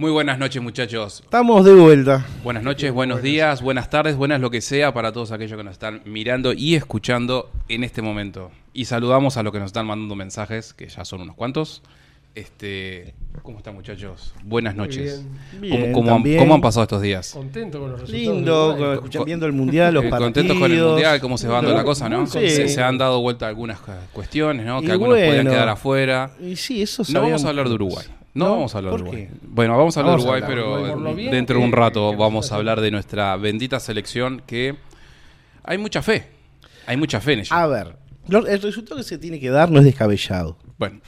Muy buenas noches, muchachos. Estamos de vuelta. Buenas noches, buenos días, buenas tardes, buenas lo que sea para todos aquellos que nos están mirando y escuchando en este momento. Y saludamos a los que nos están mandando mensajes, que ya son unos cuantos. Este, ¿Cómo están, muchachos? Buenas noches. Bien, ¿Cómo, cómo han, también. cómo han pasado estos días? Contento con los resultados. Lindo, escuchando viendo el mundial, los Eh, partidos. Contentos con el mundial, cómo se va dando la cosa, ¿no? Muy Se, han dado vuelta algunas cu- cuestiones, ¿no? Que Y algunos podían bueno. quedar afuera. Y sí, eso No vamos a hablar de. Uruguay. No, vamos a hablar de ¿Por Uruguay. qué? Bueno, vamos a hablar de Uruguay, pero bien dentro de un rato que vamos a hablar de nuestra bendita selección que hay mucha fe. Hay mucha fe en ella. A ver, lo- el resultado que se tiene que dar no es descabellado. Bueno,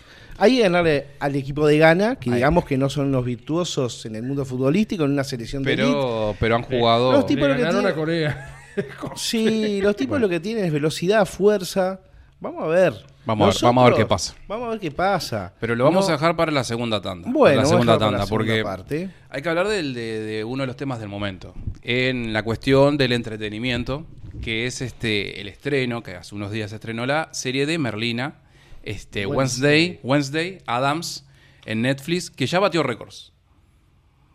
Hay que ganarle al equipo de Ghana, que Ahí. digamos que no son los virtuosos en el mundo futbolístico, en una selección de elite. pero, pero han jugado. Los tipos Le lo que ganaron tiene- a Corea. Sí, los tipos lo que tienen es velocidad, fuerza. Vamos a ver. Vamos a ver- vamos a ver qué pasa. Vamos a ver qué pasa. Pero lo vamos No- a dejar para la segunda tanda. Bueno, la segunda tanda, la segunda porque parte. hay que hablar del- de, de uno de los temas del momento. En la cuestión del entretenimiento, que es este el estreno, que hace unos días se estrenó la serie de Merlina, este Wednesday, Wednesday, Adams, en Netflix, que ya batió récords.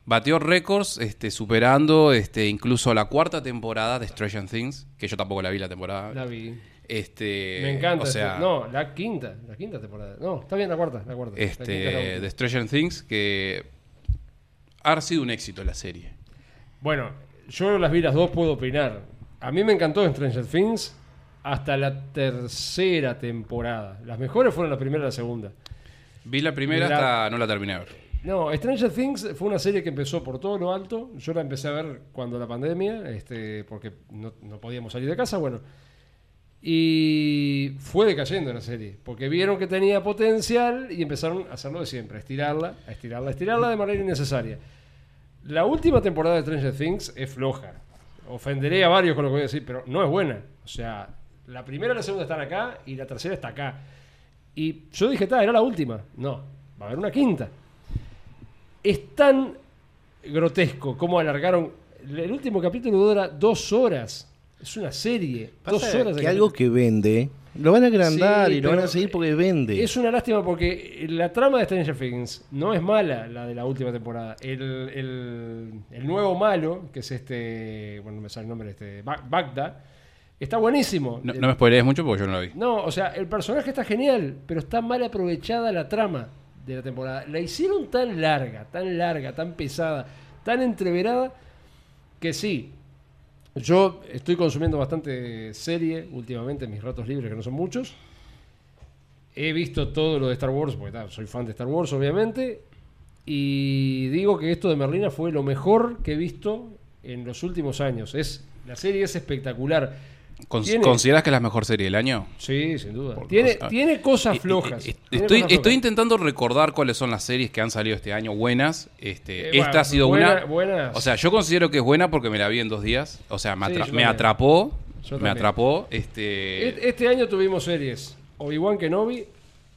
Batió récords, este, superando este, incluso la cuarta temporada de Stranger Things, que yo tampoco la vi la temporada. La vi. Este, Me encanta. O sea, este- no, la quinta. La quinta temporada. No, está bien la cuarta. La cuarta. La quinta es la este, de Stranger Things, que ha sido un éxito la serie. Bueno, yo las vi las dos, puedo opinar. A mí me encantó Stranger Things hasta la tercera temporada. Las mejores fueron la primera y la segunda. Vi la primera La- hasta no la terminé de ver. No, Stranger Things fue una serie que empezó por todo lo alto. Yo la empecé a ver cuando la pandemia, este, porque no, no podíamos salir de casa, bueno. Y fue decayendo la serie, porque vieron que tenía potencial y empezaron a hacerlo de siempre, a estirarla, a estirarla, a estirarla de manera innecesaria. La última temporada de Stranger Things es floja. Ofenderé a varios con lo que voy a decir, pero no es buena. O sea, la primera y la segunda están acá y la tercera está acá. Y yo dije, está, era la última. No, va a haber una quinta es tan grotesco como alargaron. El último capítulo dura dos horas. Es una serie. dos horas de que algo que vende, lo van a agrandar Sí, y lo van a seguir porque vende. Es una lástima porque la trama de Stranger Things no es mala, la de la última temporada. El, el- el nuevo malo, que es este. Bueno, no me sale el nombre, este. Ba- Bagda, está buenísimo. No, no me spoilees mucho porque yo no lo vi. No, o sea, el personaje está genial, pero está mal aprovechada la trama de la temporada. La hicieron tan larga, tan larga, tan pesada, tan entreverada, que sí. Yo estoy consumiendo bastante serie últimamente en mis ratos libres, que no son muchos. He visto todo lo de Star Wars, porque soy fan de Star Wars, obviamente. Y digo que esto de Merlina fue lo mejor que he visto en los últimos años. Es, la serie es espectacular. Tiene- ¿Consideras que es la mejor serie del año? Sí, sin duda. Por Tiene, cosa- tiene cosas Eh, flojas. eh, eh, Tiene Estoy, cosas estoy flojas. intentando recordar cuáles son las series que han salido este año buenas. Este, Eh, esta bueno, ha sido buena- una. buenas. O sea, yo considero que es buena porque me la vi en dos días. O sea, me, atra- atrapó. Me atrapó. Este, Este año tuvimos series. Obi-Wan Kenobi,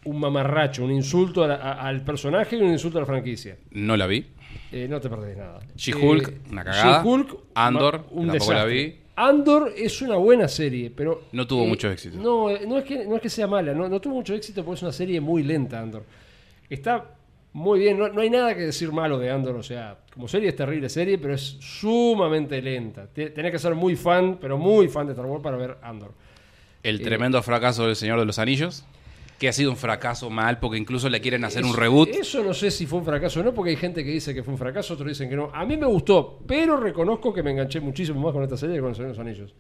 un mamarracho, un insulto a la- a- al personaje y un insulto a la franquicia. no la vi. Eh, no te perdés nada. She-Hulk, Eh, una cagada. She-Hulk, Andor, un tampoco la vi. Andor es una buena serie, pero... No tuvo mucho éxito. No, eh, no es que, no es que sea mala, no, no tuvo mucho éxito porque es una serie muy lenta, Andor. Está muy bien, no, no hay nada que decir malo de Andor, o sea, como serie es terrible serie, pero es sumamente lenta. Te- Tenés que ser muy fan, pero muy fan de Star Wars para ver Andor. El Eh, tremendo fracaso del Señor de los Anillos. Que ha sido un fracaso mal porque incluso le quieren hacer un reboot. Eso no sé si fue un fracaso o no, porque hay gente que dice que fue un fracaso, otros dicen que no. A mí me gustó, pero reconozco que me enganché muchísimo más con esta serie que con El Señor de los Anillos.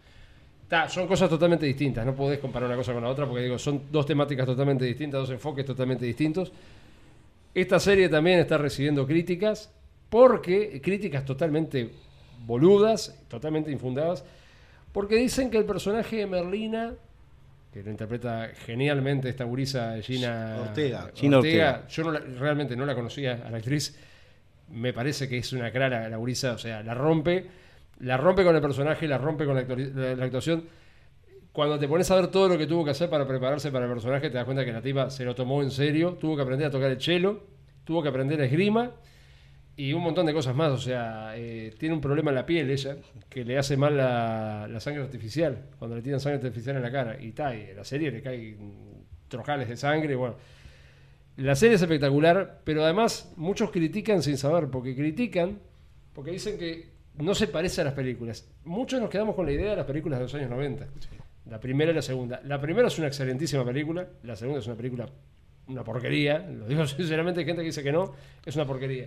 Ta, son cosas totalmente distintas, no podés comparar una cosa con la otra, porque digo, son dos temáticas totalmente distintas, dos enfoques totalmente distintos. Esta serie también está recibiendo críticas, porque críticas totalmente boludas, totalmente infundadas, porque dicen que el personaje de Merlina, que lo interpreta genialmente esta gurisa Gina Ortega, Gina Ortega. yo no la- realmente no la conocía a la actriz, me parece que es una clara la gurisa, o sea, la rompe, la rompe con el personaje, la rompe con la, actori- la- la actuación. Cuando te pones a ver todo lo que tuvo que hacer para prepararse para el personaje, te das cuenta que la tipa se lo tomó en serio, tuvo que aprender a tocar el cello, tuvo que aprender esgrima y un montón de cosas más. O sea, eh, tiene un problema en la piel ella, que le hace mal la, la sangre artificial, cuando le tiran sangre artificial en la cara. Y tal, y la serie le caen trojales de sangre, bueno. La serie es espectacular, pero además muchos critican sin saber, porque critican, porque dicen que no se parece a las películas. Muchos nos quedamos con la idea de las películas de los años 90. La primera y la segunda. La primera es una excelentísima película, la segunda es una película, una porquería. Lo digo sinceramente, hay gente que dice que no, es una porquería.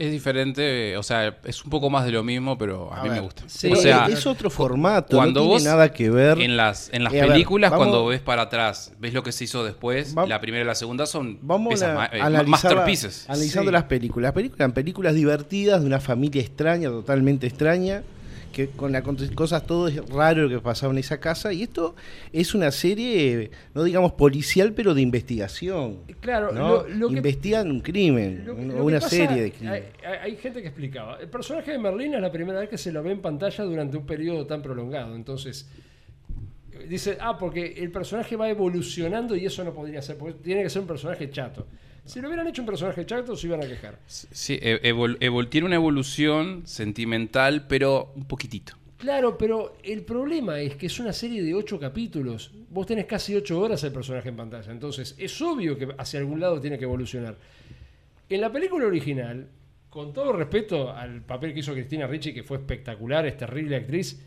Es diferente, o sea, es un poco más de lo mismo, pero a, A mí me gusta. sí, o sea, es otro formato, cuando no tiene vos nada que ver. en las, en las Eh, ver, películas, vamos- cuando ves para atrás, ves lo que se hizo después, Va- la primera y la segunda son Vamos a, eh, analizar- masterpieces. analizando Sí. las películas. Las películas películas divertidas de una familia extraña, totalmente extraña, que con las cosas todo es raro lo que pasaba en esa casa. Y esto es una serie, no digamos policial, pero de investigación. Claro, ¿no? lo, lo que Investigan un crimen, Lo- una pasa- serie de crímenes. Hay, gente que explicaba. El personaje de Merlina es la primera vez que se lo ve en pantalla durante un periodo tan prolongado. Entonces, eh, dice, ah, porque el personaje va evolucionando y eso no podría ser, porque tiene que ser un personaje chato. Si lo hubieran hecho un personaje chato, se iban a quejar. Sí, e- evol- evol- tiene una evolución sentimental, pero un poquitito. Claro, pero el problema es que es una serie de ocho capítulos. Vos tenés casi ocho horas el personaje en pantalla. Entonces, es obvio que hacia algún lado tiene que evolucionar. En la película original, con todo respeto al papel que hizo Cristina Ricci, que fue espectacular, es terrible actriz,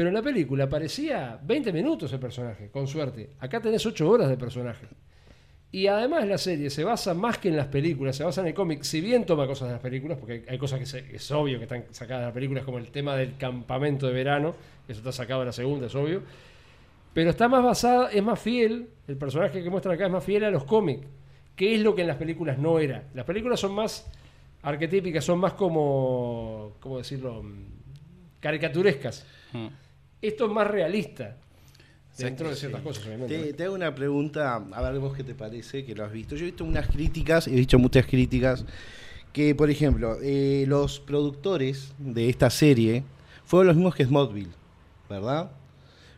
pero en la película parecía 20 minutos el personaje, con suerte. Acá tenés ocho horas de personaje. Y además la serie se basa más que en las películas, se basa en el cómic, si bien toma cosas de las películas, porque hay, hay cosas que se- es obvio que están sacadas de las películas, como el tema del campamento de verano, eso está sacado de la segunda, es obvio, pero está más basada, es más fiel, el personaje que muestran acá es más fiel a los cómics, que es lo que en las películas no era. Las películas son más arquetípicas, son más como, ¿cómo decirlo? Mm, Caricaturescas. Mm. Esto es más realista, Sí, dentro de sí. ciertas cosas, obviamente. Te, te hago una pregunta, a ver vos qué te parece, que lo has visto. Yo he visto unas críticas, he visto muchas críticas, que por ejemplo, eh, los productores de esta serie fueron los mismos que Smallville, ¿verdad?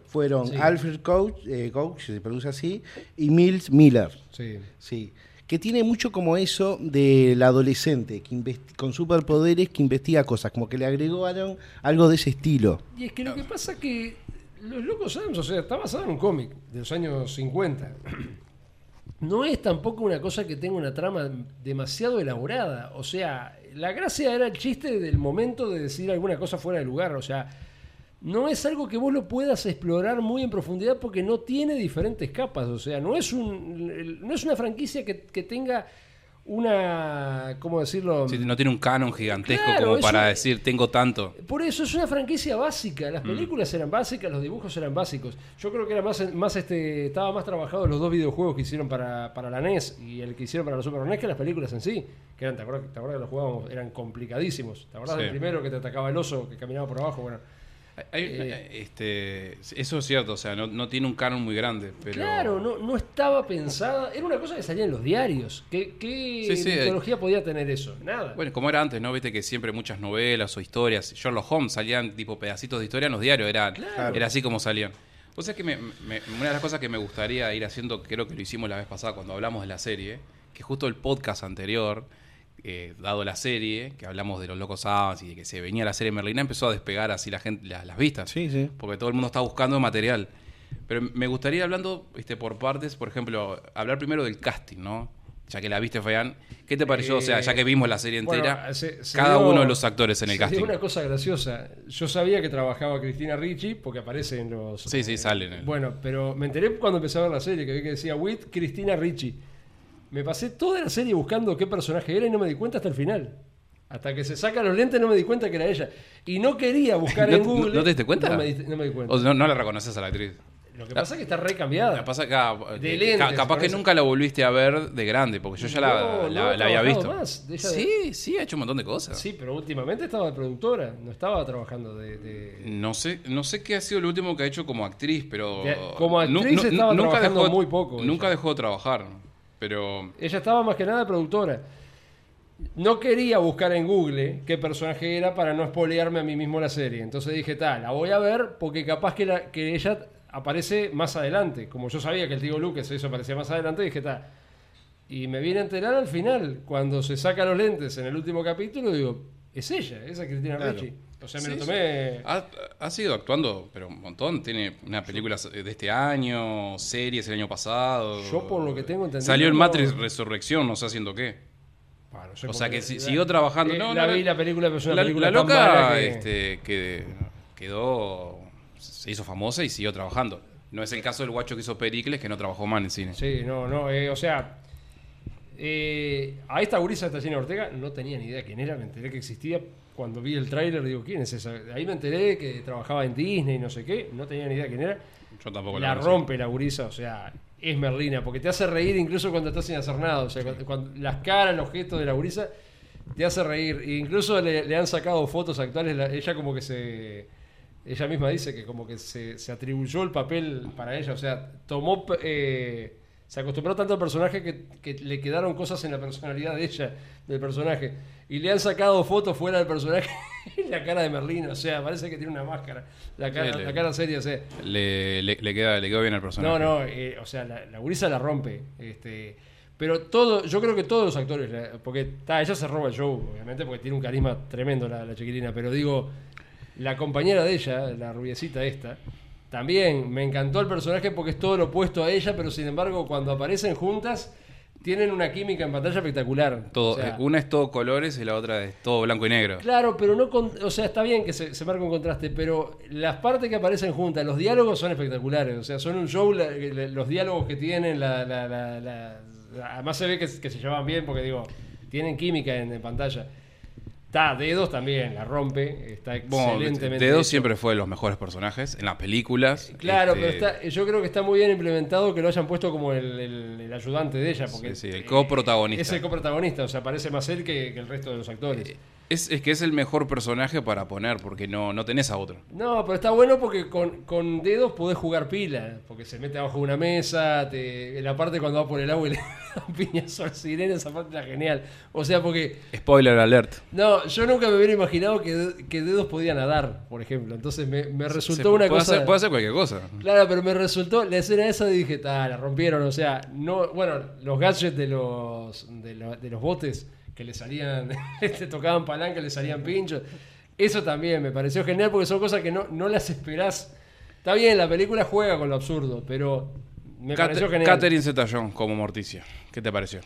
Fueron Sí. Alfred Coach, eh, Coach, se pronuncia así, y Mills Miller, Sí. sí. Que tiene mucho como eso del adolescente, que investi- con superpoderes que investiga cosas, como que le agregaron algo de ese estilo. Y es que lo que pasa que Los Locos Adams, o sea, está basado en un cómic de los años 50. No es tampoco una cosa que tenga una trama demasiado elaborada. O sea, la gracia era el chiste del momento de decir alguna cosa fuera de lugar. O sea, no es algo que vos lo puedas explorar muy en profundidad porque no tiene diferentes capas. O sea, no es, un, no es una franquicia que, que tenga una. ¿Cómo decirlo? Sí, no tiene un canon gigantesco Claro, como para un- decir tengo tanto. Por eso es una franquicia básica. Las películas eran básicas, los dibujos eran básicos. Yo creo que era más, más este, estaba más trabajado los dos videojuegos que hicieron para, para la NES y el que hicieron para la Super NES que las películas en sí. Que eran, ¿te acuerdas, te acuerdas que los jugábamos? Eran complicadísimos. ¿Te acuerdas Sí. del primero que te atacaba el oso que caminaba por abajo? Bueno, Hay- Eh. este, eso es cierto, o sea, no, no tiene un canon muy grande. Pero... claro, no, no estaba pensada. Era una cosa que salía en los diarios. ¿Qué, qué Sí, sí, mitología podía tener eso? Nada. Bueno, como era antes, ¿no? Viste que siempre muchas novelas o historias, Sherlock Holmes salían tipo pedacitos de historia en los diarios, era, Claro. era así como salían. O sea que me- me- una de las cosas que me gustaría ir haciendo, creo que lo hicimos la vez pasada cuando hablamos de la serie, que justo el podcast anterior, eh, dado la serie, que hablamos de los locos Adams y de que se venía la serie Merlina, empezó a despegar así la gente, la- las vistas. Sí, sí. porque todo el mundo está buscando material. Pero me gustaría hablando este, por partes, por ejemplo, hablar primero del casting, ¿no? Ya que la viste, Fabián, ¿qué te pareció? o sea, ya que vimos la serie Bueno, entera, se- se cada dio- uno de los actores en el casting. una cosa graciosa. Yo sabía que trabajaba Cristina Ricci porque aparece en los. Sí, sí, sale en el- Bueno, pero me enteré cuando empecé a ver la serie que vi que decía with Cristina Ricci. Me pasé toda la serie buscando qué personaje era y no me di cuenta hasta el final. Hasta que se saca los lentes no me di cuenta que era ella. Y no quería buscar ¿No- en no- Google. no te diste cuenta? No me, di- no me di cuenta. O no, no la reconoces a la actriz. Lo que pasa es que está re cambiada. Lo que pasa es que, ah, De que- lentes, ca- capaz que nunca la volviste a ver de grande, porque yo ya la, No, no la- ha la había visto. más. De- Sí, sí, ha hecho un montón de cosas. Sí, pero últimamente estaba de productora. No estaba trabajando de- de... No sé, no sé qué ha sido lo último que ha hecho como actriz, pero como actriz estaba trabajando muy poco Nunca ella. dejó de trabajar, pero Ella estaba más que nada productora. No quería buscar en Google qué personaje era para no espolearme a mí mismo la serie. Entonces dije, tal, la voy a ver porque capaz que, la- que ella aparece más adelante. Como yo sabía que el tío Lucas eso aparecía más adelante, dije, tal. Y me vine a enterar al final, cuando se saca los lentes en el último capítulo, digo, es ella, esa es Cristina Claro. Ricci. O sea, me Sí, lo sí. tomé. Ha, ha sido actuando, pero un montón. Tiene una película de este año, series el año pasado. Yo, por lo que tengo entendido, Salió en Matrix Resurrección, no sé haciendo qué. Bah, no sé O sea que si- siguió trabajando. eh, No, la no, vi la película, pero es una la, película la tan loca mala que- este, que quedó. Se hizo famosa y siguió trabajando. No es el caso del guacho que hizo Pericles, que no trabajó más en cine. Sí, no, no, eh, o sea, eh, a esta gurisa de Tachina Ortega no tenía ni idea quién era, me enteré que existía cuando vi el tráiler, digo, ¿quién es esa? Ahí me enteré que trabajaba en Disney, no sé qué, no tenía ni idea quién era. Yo tampoco La conocí. rompe la gurisa, o sea, es Merlina, porque te hace reír incluso cuando estás sin hacer nada, o sea, cuando, cuando- las caras, los gestos de la gurisa te hace reír. E incluso le, le han sacado fotos actuales, la- ella como que se... Ella misma dice que como que se, se atribuyó el papel para ella, o sea, tomó... eh, se acostumbró tanto al personaje que, que le quedaron cosas en la personalidad de ella, del personaje. Y le han sacado fotos fuera del personaje y la cara de Merlina, o sea, parece que tiene una máscara. La cara, Sí, le- la cara seria, o sea. Le, le, le queda, le quedó bien al personaje. No, no, eh, o sea, la, la gurisa la rompe. Este, pero todo, yo creo que todos los actores, la- porque ta, ella se roba el show, obviamente, porque tiene un carisma tremendo la, la chiquilina, pero digo, la compañera de ella, la rubiecita esta, también me encantó el personaje porque es todo lo opuesto a ella, pero sin embargo, cuando aparecen juntas, tienen una química en pantalla espectacular. Todo, O sea, una es todo colores y la otra es todo blanco y negro. Claro, pero no con, o sea, está bien que se, se marca un contraste, pero las partes que aparecen juntas, los diálogos son espectaculares, o sea, son un show, la- la- los diálogos que tienen, la, la- la- la- la- además se ve que, que se llevan bien porque digo, tienen química en, en pantalla. Está, Dedos también, la rompe, está Bueno, excelentemente. Dedos hecho. siempre fue de los mejores personajes en las películas. Claro, Este, pero está, yo creo que está muy bien implementado que lo hayan puesto como el, el- el ayudante de ella. Porque Sí, sí, el eh, coprotagonista. Es el coprotagonista, o sea, parece más él que, que el resto de los actores. Es, es que es el mejor personaje para poner, porque no, no tenés a otro. No, pero está bueno porque con, con dedos podés jugar pila, porque se mete abajo de una mesa, te, en la parte cuando va por el agua y le da un piñazo al sirena, esa parte era genial. O sea, porque, Spoiler alert. no, yo nunca me hubiera imaginado que, que dedos podía nadar, por ejemplo. Entonces me, me resultó Se- una puede cosa... Hacer, puede hacer cualquier cosa. Claro, pero me resultó la escena esa y dije, ta, la rompieron, o sea, no, bueno, los gadgets de los de, lo- de los botes que le salían, te tocaban palanca, le salían pinchos. Eso también me pareció genial porque son cosas que no, no las esperás. Está bien, la película juega con lo absurdo, pero me pareció genial. Catherine Zeta-Jones como Morticia. ¿Qué te pareció?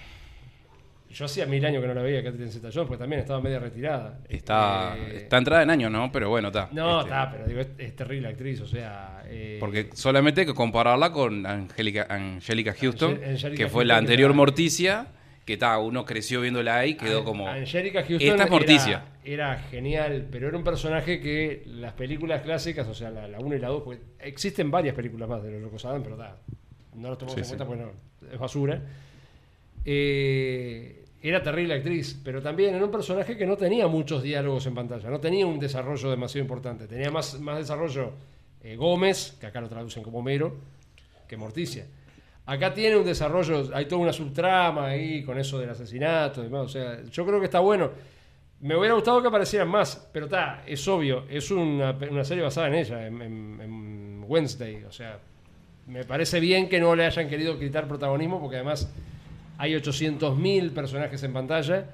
Yo hacía mil años que no la veía, Catherine Zeta-Jones, porque también estaba media retirada. Está, Eh, está entrada en años, ¿no? Pero bueno, está. No, Este, está, pero digo, es, es terrible actriz, o sea... eh, Porque solamente hay que compararla con Angélica Angélica Houston, que fue Houston, la anterior Morticia, que está, uno creció viéndola ahí y quedó como... Angélica Houston Esta es Morticia. Era, era genial, pero era un personaje que las películas clásicas, o sea, la, la 1 y la 2, porque existen varias películas más de los Locos Adam, pero da, no los tomamos Sí, en sí. cuenta porque no, es basura. Eh, era terrible actriz, pero también era un personaje que no tenía muchos diálogos en pantalla, no tenía un desarrollo demasiado importante. Tenía más, más desarrollo eh, Gómez, que acá lo traducen como Mero, que Morticia. Acá tiene un desarrollo, hay toda una subtrama ahí con eso del asesinato y demás. O sea, yo creo que está bueno. Me hubiera gustado que aparecieran más, pero está, es obvio, es una, una serie basada en ella, en, Wednesday. O sea, me parece bien que no le hayan querido quitar protagonismo, porque además hay 800.000 personajes en pantalla.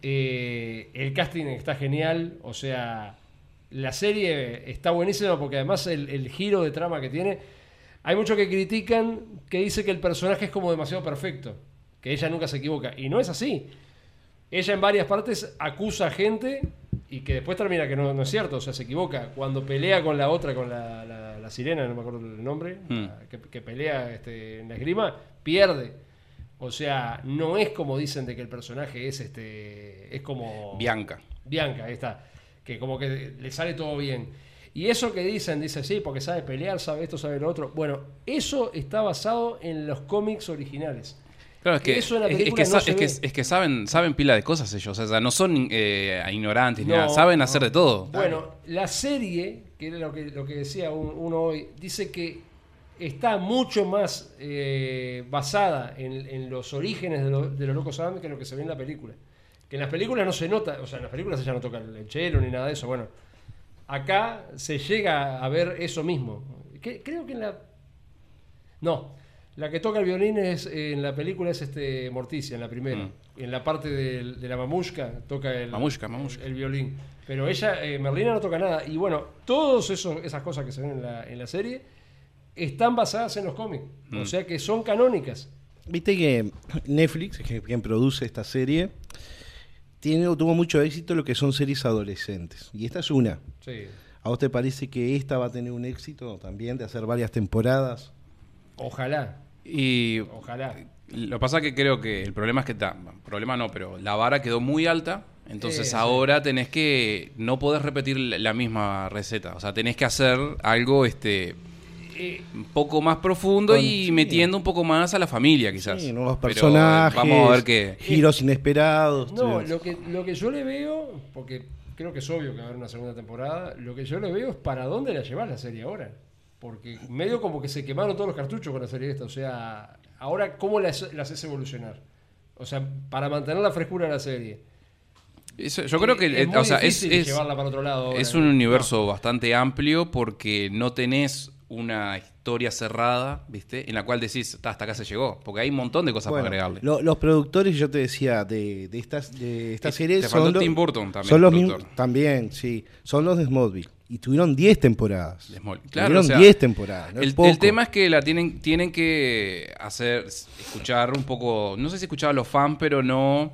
Eh, el casting está genial, o sea, la serie está buenísima porque además el, el giro de trama que tiene. Hay muchos que critican que dice que el personaje es como demasiado perfecto, que ella nunca se equivoca. Y no es así. Ella en varias partes acusa a gente y que después termina que no, no es cierto, o sea, se equivoca. Cuando pelea con la otra, con la, la- la sirena, no me acuerdo el nombre, Hmm. la que, que pelea este, en la esgrima, pierde. O sea, no es como dicen de que el personaje es este es como Bianca. Bianca, ahí está. Que como que le sale todo bien. Y eso que dicen, dice, sí, porque sabe pelear, sabe esto, sabe lo otro. Bueno, eso está basado en los cómics originales. Claro, es que, Eso en la es- que, no sa- se es, que, es que saben, saben pila de cosas ellos. O sea, no son eh, ignorantes ni nada. Saben no. hacer de todo. Bueno, la serie, que era lo que, lo que decía un- uno hoy, dice que está mucho más eh, basada en, en los orígenes de, lo- de los locos Adam que lo que se ve en la película. Que en las películas no se nota, o sea, en las películas ella no toca el chelo ni nada de eso. Bueno, acá se llega a ver eso mismo. Que- creo que en la. No. La que toca el violín es en la película es este Morticia, en la primera. Mm. En la parte de, la mamushka toca el, Mamushka, mamushka. el violín. Pero ella, eh, Merlina, no toca nada. Y bueno, todas esas cosas que se ven en la, en la serie están basadas en los cómics. Mm. O sea que son canónicas. Viste que Netflix, que- quien produce esta serie, tiene, tuvo mucho éxito lo que son series adolescentes. Y esta es una. Sí. ¿A vos te parece que esta va a tener un éxito también de hacer varias temporadas? Ojalá, Y ojalá. lo que pasa que creo que el problema es que, ta- problema no, pero la vara quedó muy alta. Entonces sí. ahora tenés que, no podés repetir la la misma receta. O sea, tenés que hacer algo este Eh, un poco más profundo Con- y sí. metiendo un poco más a la familia quizás. Sí, nuevos Pero, eh, personajes, vamos a ver qué... giros inesperados. No, lo que, lo que yo le veo, porque creo que es obvio que va a haber una segunda temporada, lo que yo le veo es para dónde la llevas la serie ahora. Porque medio como que se quemaron todos los cartuchos con la serie esta. O sea, ahora, ¿cómo la, la haces evolucionar? O sea, para mantener la frescura de la serie. Eso- yo creo que, es muy o sea, es, llevarla para otro lado. ahora. es un universo bastante amplio porque no tenés una historia cerrada, ¿viste? En la cual decís, "Ta, hasta acá se llegó. Porque hay un montón de cosas Bueno, para agregarle. lo- los productores, yo te decía, de, de estas, de estas Y series te faltó son, los- Tim Burton también, son los productor. también, sí, son los de Smallville. Y tuvieron 10 temporadas. De Smallville. Claro, tuvieron o sea, 10 temporadas. no el, tema es que la tienen, tienen que hacer, escuchar un poco, no sé si escuchar a los fans, pero no,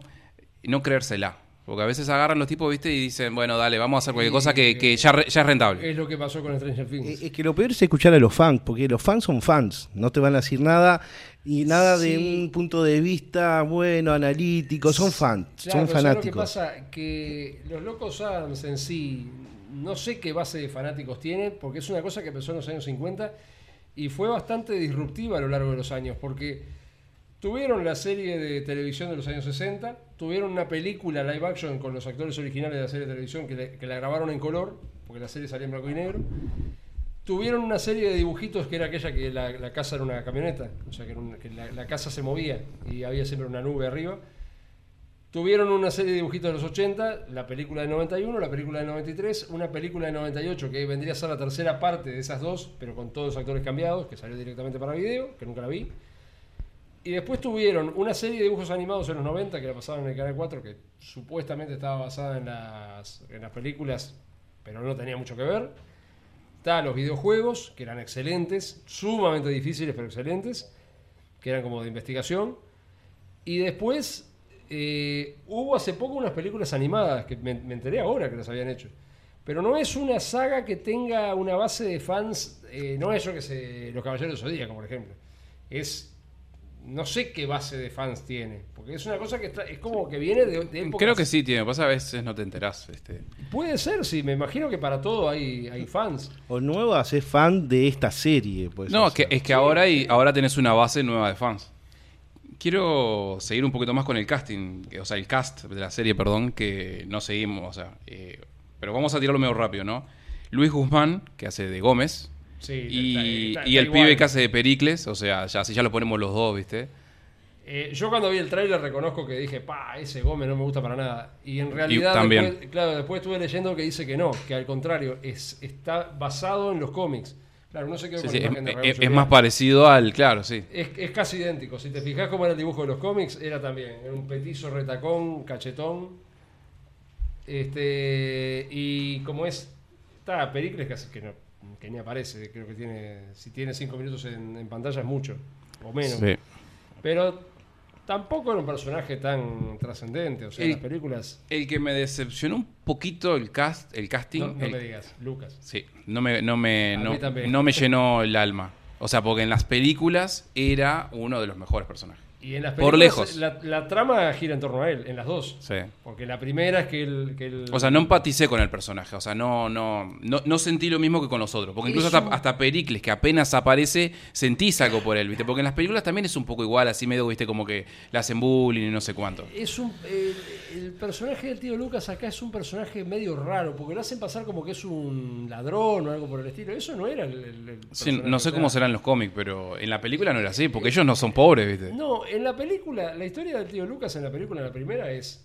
no creérsela. Porque a veces agarran los tipos, ¿viste? Y dicen, bueno, dale, vamos a hacer cualquier cosa que, que ya, re- ya es rentable. Es lo que pasó con Stranger Things. Eh, Es que lo peor es escuchar a los fans, porque los fans son fans, no te van a decir nada y nada de un punto de vista bueno, analítico, son fans, Claro, son ¿sabes Lo que fanáticos. pasa que los Locos Adams en sí, no sé qué base de fanáticos tienen, porque es una cosa que empezó en los años 50 y fue bastante disruptiva a lo largo de los años, porque tuvieron la serie de televisión de los años 60, tuvieron una película live action con los actores originales de la serie de televisión que, le- que la grabaron en color, porque la serie salía en blanco y negro. Tuvieron una serie de dibujitos que era aquella que la, la casa era una camioneta, o sea que, era que la, la casa se movía y había siempre una nube arriba. Tuvieron una serie de dibujitos de los 80, la película de 91, la película de 93, una película de 98 que vendría a ser la tercera parte de esas dos, pero con todos los actores cambiados, que salió directamente para video, que nunca la vi. Y después tuvieron una serie de dibujos animados en los 90 que la pasaban en el Canal 4, que supuestamente estaba basada en las, en las películas, pero no tenía mucho que ver. Estaban los videojuegos, que eran excelentes, sumamente difíciles, pero excelentes, que eran como de investigación. Y después eh, hubo hace poco unas películas animadas, que me, me enteré ahora que las habían hecho. Pero no es una saga que tenga una base de fans, eh, no es yo que sé, Los Caballeros de Zodíaco, por ejemplo. Es, no sé qué base de fans tiene, porque es una cosa que está, es como que viene de, de épocas- Creo que sí tiene, pasa a veces no te enterás. Este. Puede ser, sí, me imagino que para todo hay, hay fans. O nuevas es fan de esta serie. Pues, No, es que, es que ahora, hay- ahora tenés una base nueva de fans. Quiero seguir un poquito más con el casting, que- o sea, el cast de la serie, perdón, que no seguimos, o sea, eh, pero vamos a tirarlo medio rápido, ¿no? Luis Guzmán, que hace de Gómez, Sí, y, está- está- y está el igual. pibe que hace de Pericles, o sea, ya si ya lo ponemos los dos, ¿viste? Eh, yo cuando vi el tráiler reconozco que dije, pa, ese Gómez no me gusta para nada. Y en realidad, también. Después, claro, después estuve leyendo que dice que no, que al contrario, es, está basado en los cómics. Claro, no sé qué Sí, sí, es, es- es más parecido al, claro, sí. Es, es casi idéntico. Si te fijas cómo era el dibujo de los cómics, era también. Era un petizo retacón, cachetón. Este. Y como es. Está Pericles, que, que, no, que ni aparece. Creo que tiene. Si tiene cinco minutos en, en pantalla es mucho. O menos. Sí. Pero tampoco era un personaje tan trascendente. O sea, El- las películas. El que me decepcionó un poquito el cast, el casting, No, no el- me digas, Lucas. Sí, no me, no me, no me llenó el alma. O sea, porque en las películas era uno de los mejores personajes. Y en las Por lejos. La, la trama gira en torno a él, en las dos. Sí. Porque la primera es que el. Que el O sea, no empaticé con el personaje. O sea, no, no, no, no sentí lo mismo que con los otros. Porque incluso hasta, hasta Pericles, que apenas aparece, sentís algo por él, ¿viste? Porque en las películas también es un poco igual, así medio, ¿viste? Como que le hacen bullying y no sé cuánto. Es un, el, el personaje del tío Lucas acá es un personaje medio raro, porque lo hacen pasar como que es un ladrón o algo por el estilo. Eso no era el, el- Sí, no sé cómo serán los cómics, pero en la película no era así, porque ellos no son pobres, ¿viste? No, en la película, la historia del tío Lucas en la película, en la primera, es.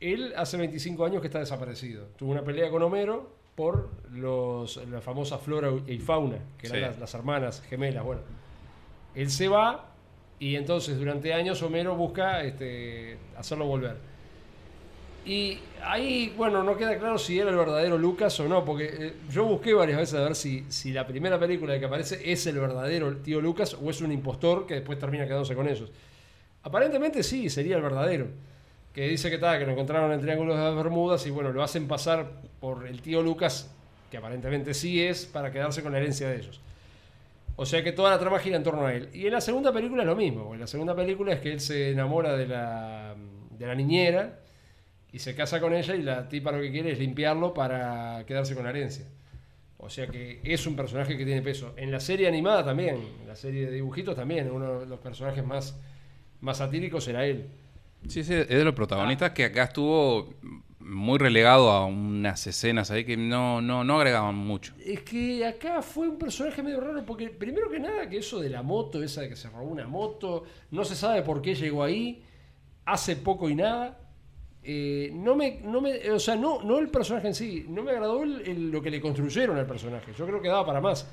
Él hace 25 años que está desaparecido. Tuvo una pelea con Homero por los, la famosa flora y fauna, que eran Sí. las, las hermanas gemelas. Bueno, él se va Y entonces durante años Homero busca este, hacerlo volver. Y ahí, bueno, no queda claro si era el verdadero Lucas o no, porque eh, yo busqué varias veces a ver si, si la primera película que aparece es el verdadero tío Lucas o es un impostor que después termina quedándose con ellos. Aparentemente sí, sería el verdadero. Que dice que tal, que lo encontraron en el Triángulo de las Bermudas y bueno, lo hacen pasar por el tío Lucas, que aparentemente sí es, para quedarse con la herencia de ellos. O sea que toda la trama gira en torno a él. Y en la segunda película es lo mismo. En la segunda película es que él se enamora de la, de la niñera y se casa con ella y la tipa lo que quiere es limpiarlo para quedarse con la herencia. O sea que es un personaje que tiene peso. En la serie animada también, en la serie de dibujitos también, uno de los personajes más, más satíricos era él. Sí, sí, es de los protagonistas que acá estuvo muy relegado a unas escenas ahí que no, no, no agregaban mucho. Es que acá fue un personaje medio raro porque primero que nada que eso de la moto, esa de que se robó una moto, no se sabe por qué llegó ahí, hace poco y nada. Eh, no me, no me, o sea, no, no el personaje en sí, no me agradó el- el- lo que le construyeron al personaje. Yo creo que daba para más.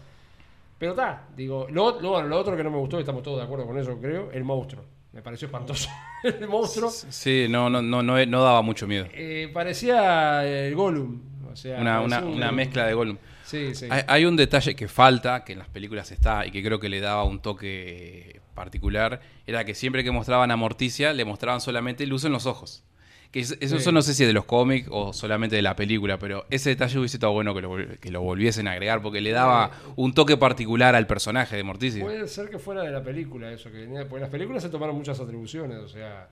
Pero está, digo, lo, lo, lo otro que no me gustó, estamos todos de acuerdo con eso, creo, el monstruo. Me pareció espantoso. el monstruo Sí, no, no, no, no, no daba mucho miedo. eh, parecía el Gollum. O sea, Una, parecía una, un- una mezcla de Gollum. Sí, sí. Hay, hay un detalle que falta, que en las películas está y que creo que le daba un toque particular, era que siempre que mostraban a Morticia le mostraban solamente luz en los ojos. Que es- eso, eso no sé si es de los cómics o solamente de la película, pero ese detalle hubiese estado bueno que lo, que lo volviesen a agregar porque le daba un toque particular al personaje de Morticia. Puede ser que fuera de la película eso, que venía, porque las películas se tomaron muchas atribuciones, o sea,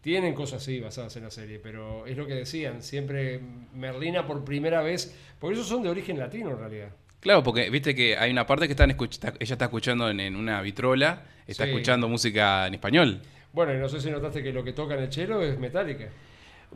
tienen cosas así basadas en la serie, pero es lo que decían, siempre Merlina por primera vez, porque esos son de origen latino en realidad. Claro, porque viste que hay una parte que están ella está escuchando en, en una vitrola, está Sí. escuchando música en español. Bueno, y no sé si notaste que lo que toca en el chelo es metálica.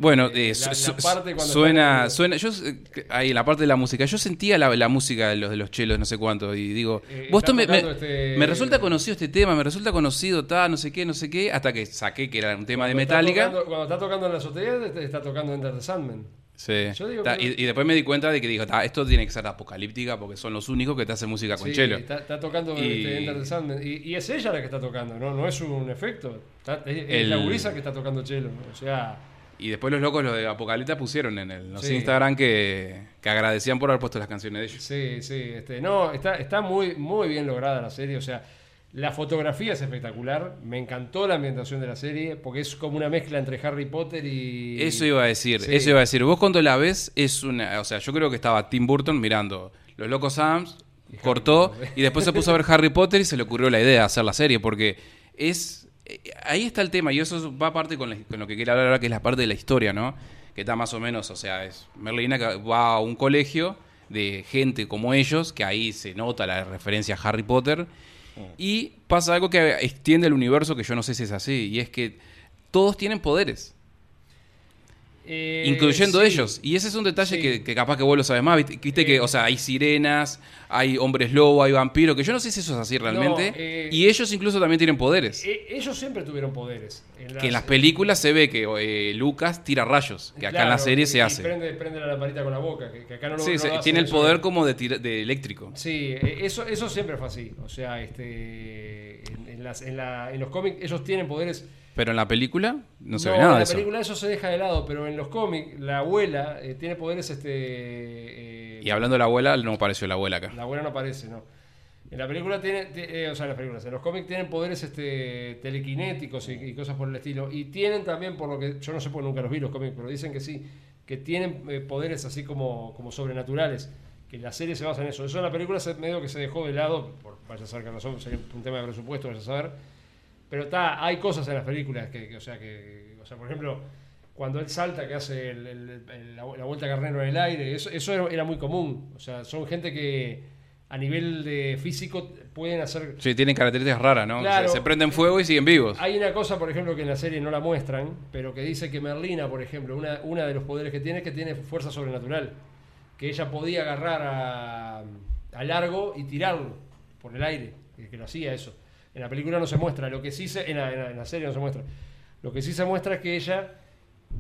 Bueno, Eh, eh, la- su- la parte suena, suena, yo eh, ahí la parte de la música, yo sentía la, la música de los de los chelos, no sé cuánto, y digo, Eh, vos está to- me, me- tocando este- me resulta conocido este tema, me resulta conocido, ta, no sé qué, no sé qué, hasta que saqué que era un tema de está Metallica. tocando- cuando está tocando en la azotea, está- está tocando Enter the Sandman. Sí. Yo digo Ta, que- y, y después me di cuenta de que digo, ta, esto tiene que ser apocalíptica porque son los únicos que te hacen música con Sí, chelo. Está, está tocando Y- este, Sandman. Y, y es ella la que está tocando, ¿no? No es un efecto. Está- es, la gurisa que está tocando chelo. O sea, Y después los locos, los de Apocalipta, pusieron en el, Sí. Instagram que, que agradecían por haber puesto las canciones de ellos. sí, sí. Este, no, está, está muy, muy bien lograda la serie. O sea, la fotografía es espectacular. Me encantó la ambientación de la serie porque es como una mezcla entre Harry Potter y. Eso iba a decir, Sí. eso iba a decir. Vos cuando la ves es una, o sea, yo creo que estaba Tim Burton mirando Los Locos Sams, cortó y después se puso a ver Harry Potter y se le ocurrió la idea de hacer la serie porque es eh, ahí está el tema y eso va aparte con, la- con lo que quiero hablar ahora que es la parte de la historia, ¿no? Que está más o menos, o sea, es Merlina que va a un colegio de gente como ellos, que ahí se nota la referencia a Harry Potter y pasa algo que extiende el universo que yo no sé si es así y es que todos tienen poderes Eh, incluyendo sí. ellos. Y ese es un detalle Sí. que, que capaz que vos lo sabes más. Viste, que, Eh. o sea, hay sirenas, hay hombres lobo, hay vampiros, que yo no sé si eso es así realmente. eh. y ellos incluso también tienen poderes. Ellos siempre tuvieron poderes. En que en las películas se ve que Lucas tira rayos, que acá en la serie y- se y hace. Prende, prende la lamparita con la boca, que, que acá no lo Sí, no se- lo hacen tiene el eso. poder como de, tira- de eléctrico. Sí, eh, eso, eso siempre fue así. O sea, este, en, en las- en la- en los cómics ellos tienen poderes. Pero en la película no se ve en nada la de eso. película eso se deja de lado, pero en los cómics la abuela eh, tiene poderes. este eh, Y hablando de la abuela, no apareció la abuela acá. La abuela no aparece, no. En la película tiene, ti- eh, o sea, en las películas, en los cómics tienen poderes este, telequinéticos y, y cosas por el estilo. Y tienen también, por lo que yo no sé porque nunca los vi los cómics, pero dicen que sí, que tienen eh, poderes así como, como sobrenaturales. Que la serie se basa en eso. Eso en la película se, medio que se dejó de lado, por vaya a saber qué razón, sería un tema de presupuesto, vaya a saber. Pero está, hay cosas en las películas que, que, o sea, que, o sea, por ejemplo, cuando él salta, que hace el- el- el- la, vuelta carnero en el aire, eso, eso era, muy común. O sea, son gente que a nivel de físico pueden hacer... Sí, tienen características raras, ¿no? Claro. Se, se prenden fuego y siguen vivos. Hay una cosa, por ejemplo, que en la serie no la muestran, pero que dice que Merlina, por ejemplo, una, una de los poderes que tiene es que tiene fuerza sobrenatural. Que ella podía agarrar a, a Largo y tirarlo por el aire, que, que lo hacía eso. En la película no se muestra, lo que sí se, en, la, en la- serie no se muestra. Lo que sí se muestra es que ella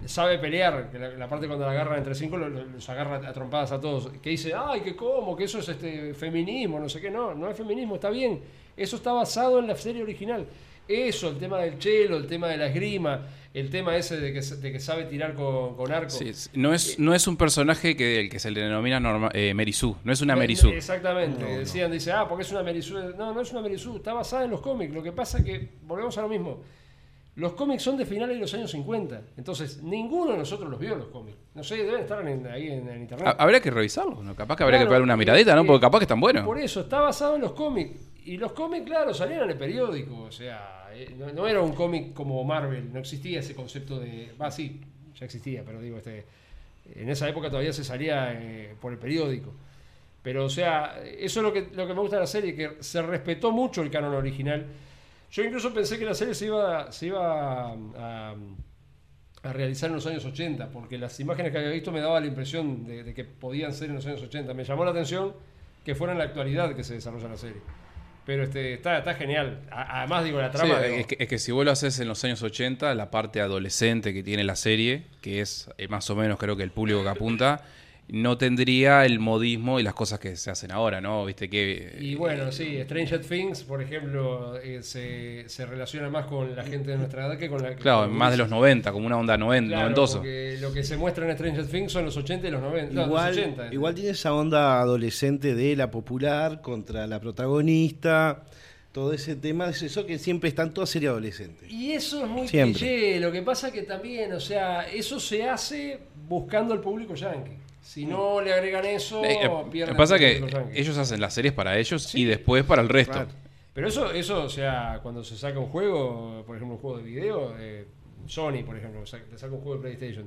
sabe pelear, que la, parte cuando la agarra entre cinco lo- lo- los agarra a trompadas a todos, que dice, ay, que cómo, que eso es este feminismo, no sé qué, no, no es feminismo, está bien, eso está basado en la serie original. Eso, el tema del chelo, el tema de la esgrima, el tema ese de que, de que sabe tirar con, con arco. Sí, es- no, es, no es un personaje que el que se le denomina norma, eh, Merisú, no es una No, Merisú. Exactamente. No, no. Decían, dice, ah, porque es una Merisú. No, no es una Merisú, está basada en los cómics. Lo que pasa que, volvemos a lo mismo. Los cómics son de finales de los años 50. Entonces, ninguno de nosotros los vio los cómics. No sé, deben estar en- ahí en, en internet. Ha- Habría que revisarlo, ¿no? capaz que habría que pegarle una miradita, ¿no? eh, Porque capaz que están buenos. Por eso, está basado en los cómics. Y los cómics, claro, salían en el periódico. O sea, eh, no, no era un cómic como Marvel. No existía ese concepto de. Va, sí, ya existía, pero digo, este en esa época todavía se salía eh, por el periódico. Pero, o sea, eso es lo que, lo que me gusta de la serie, que se respetó mucho el canon original. Yo incluso pensé que la serie se iba, se iba a, a realizar en los años 80, porque las imágenes que había visto me daba la impresión de, de que podían ser en los años 80. Me llamó la atención que fuera en la actualidad que se desarrolla la serie. Pero este, está, está genial. A- además, digo, la Sí, trama. digo, es, que, es que si vos lo haces en los años 80, la parte adolescente que tiene la serie, que es eh, más o menos creo que el público que apunta, no tendría el modismo y las cosas que se hacen ahora, ¿no? Viste que... Y bueno, sí, Stranger Things, por ejemplo, eh, se, se relaciona más con la gente de nuestra edad que con la Claro, con más de los 90, como una onda noven- Claro, noventoso. lo que se muestra en Stranger Things son los 80 y los 90. no, los Igual, 80. igual tiene esa onda adolescente de la popular contra la protagonista, todo ese tema, es eso que siempre está en toda serie adolescente. Y eso es muy cliché. Lo que pasa que también, o sea, eso se hace buscando al público yankee. Si no le agregan eso, Eh, eh, pierden pasa al que público yankee. ellos hacen las series para ellos Sí. y después para el resto. Claro. Pero eso, eso, o sea, cuando se saca un juego, por ejemplo, un juego de video, eh, Sony, por ejemplo, te saca un juego de PlayStation.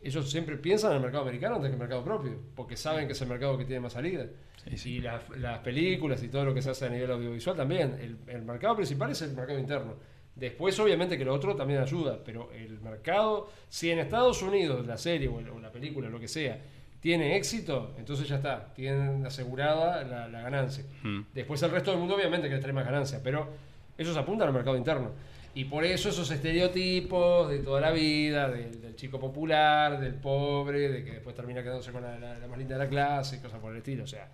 Ellos siempre piensan en el mercado americano antes que el mercado propio, porque saben que es el mercado que tiene más salida. Sí, sí. Y las, las películas y todo lo que se hace a nivel audiovisual también. El, el mercado principal es el mercado interno. Después, obviamente, que lo otro también ayuda, pero el mercado, si en Estados Unidos la serie o, el- o la película, lo que sea, tiene éxito, entonces ya está, tienen asegurada la, la ganancia. Mm. Después el resto del mundo obviamente que trae más ganancia, pero ellos apuntan al mercado interno. Y por eso esos estereotipos de toda la vida, del, del chico popular, del pobre, de que después termina quedándose con la, la- la más linda de la clase, y cosas por el estilo. O sea,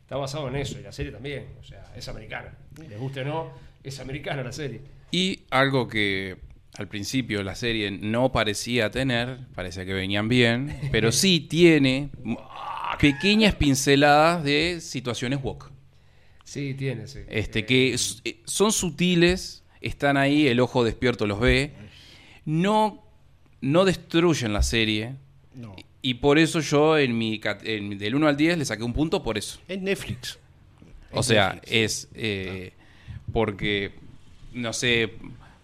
está basado en eso. Y la serie también. O sea, es americana. Les guste o no, es americana la serie. Y algo que al principio la serie no parecía tener, parecía que venían bien, pero sí tiene pequeñas pinceladas de situaciones woke. Sí, tiene, sí. Este, Eh, que eh, son sutiles, están ahí, el ojo despierto los ve, no, no destruyen la serie. No. Y por eso yo en mi, en del 1 al 10 le saqué un punto por eso. Es Netflix. O sea, Netflix. es eh, porque, no sé,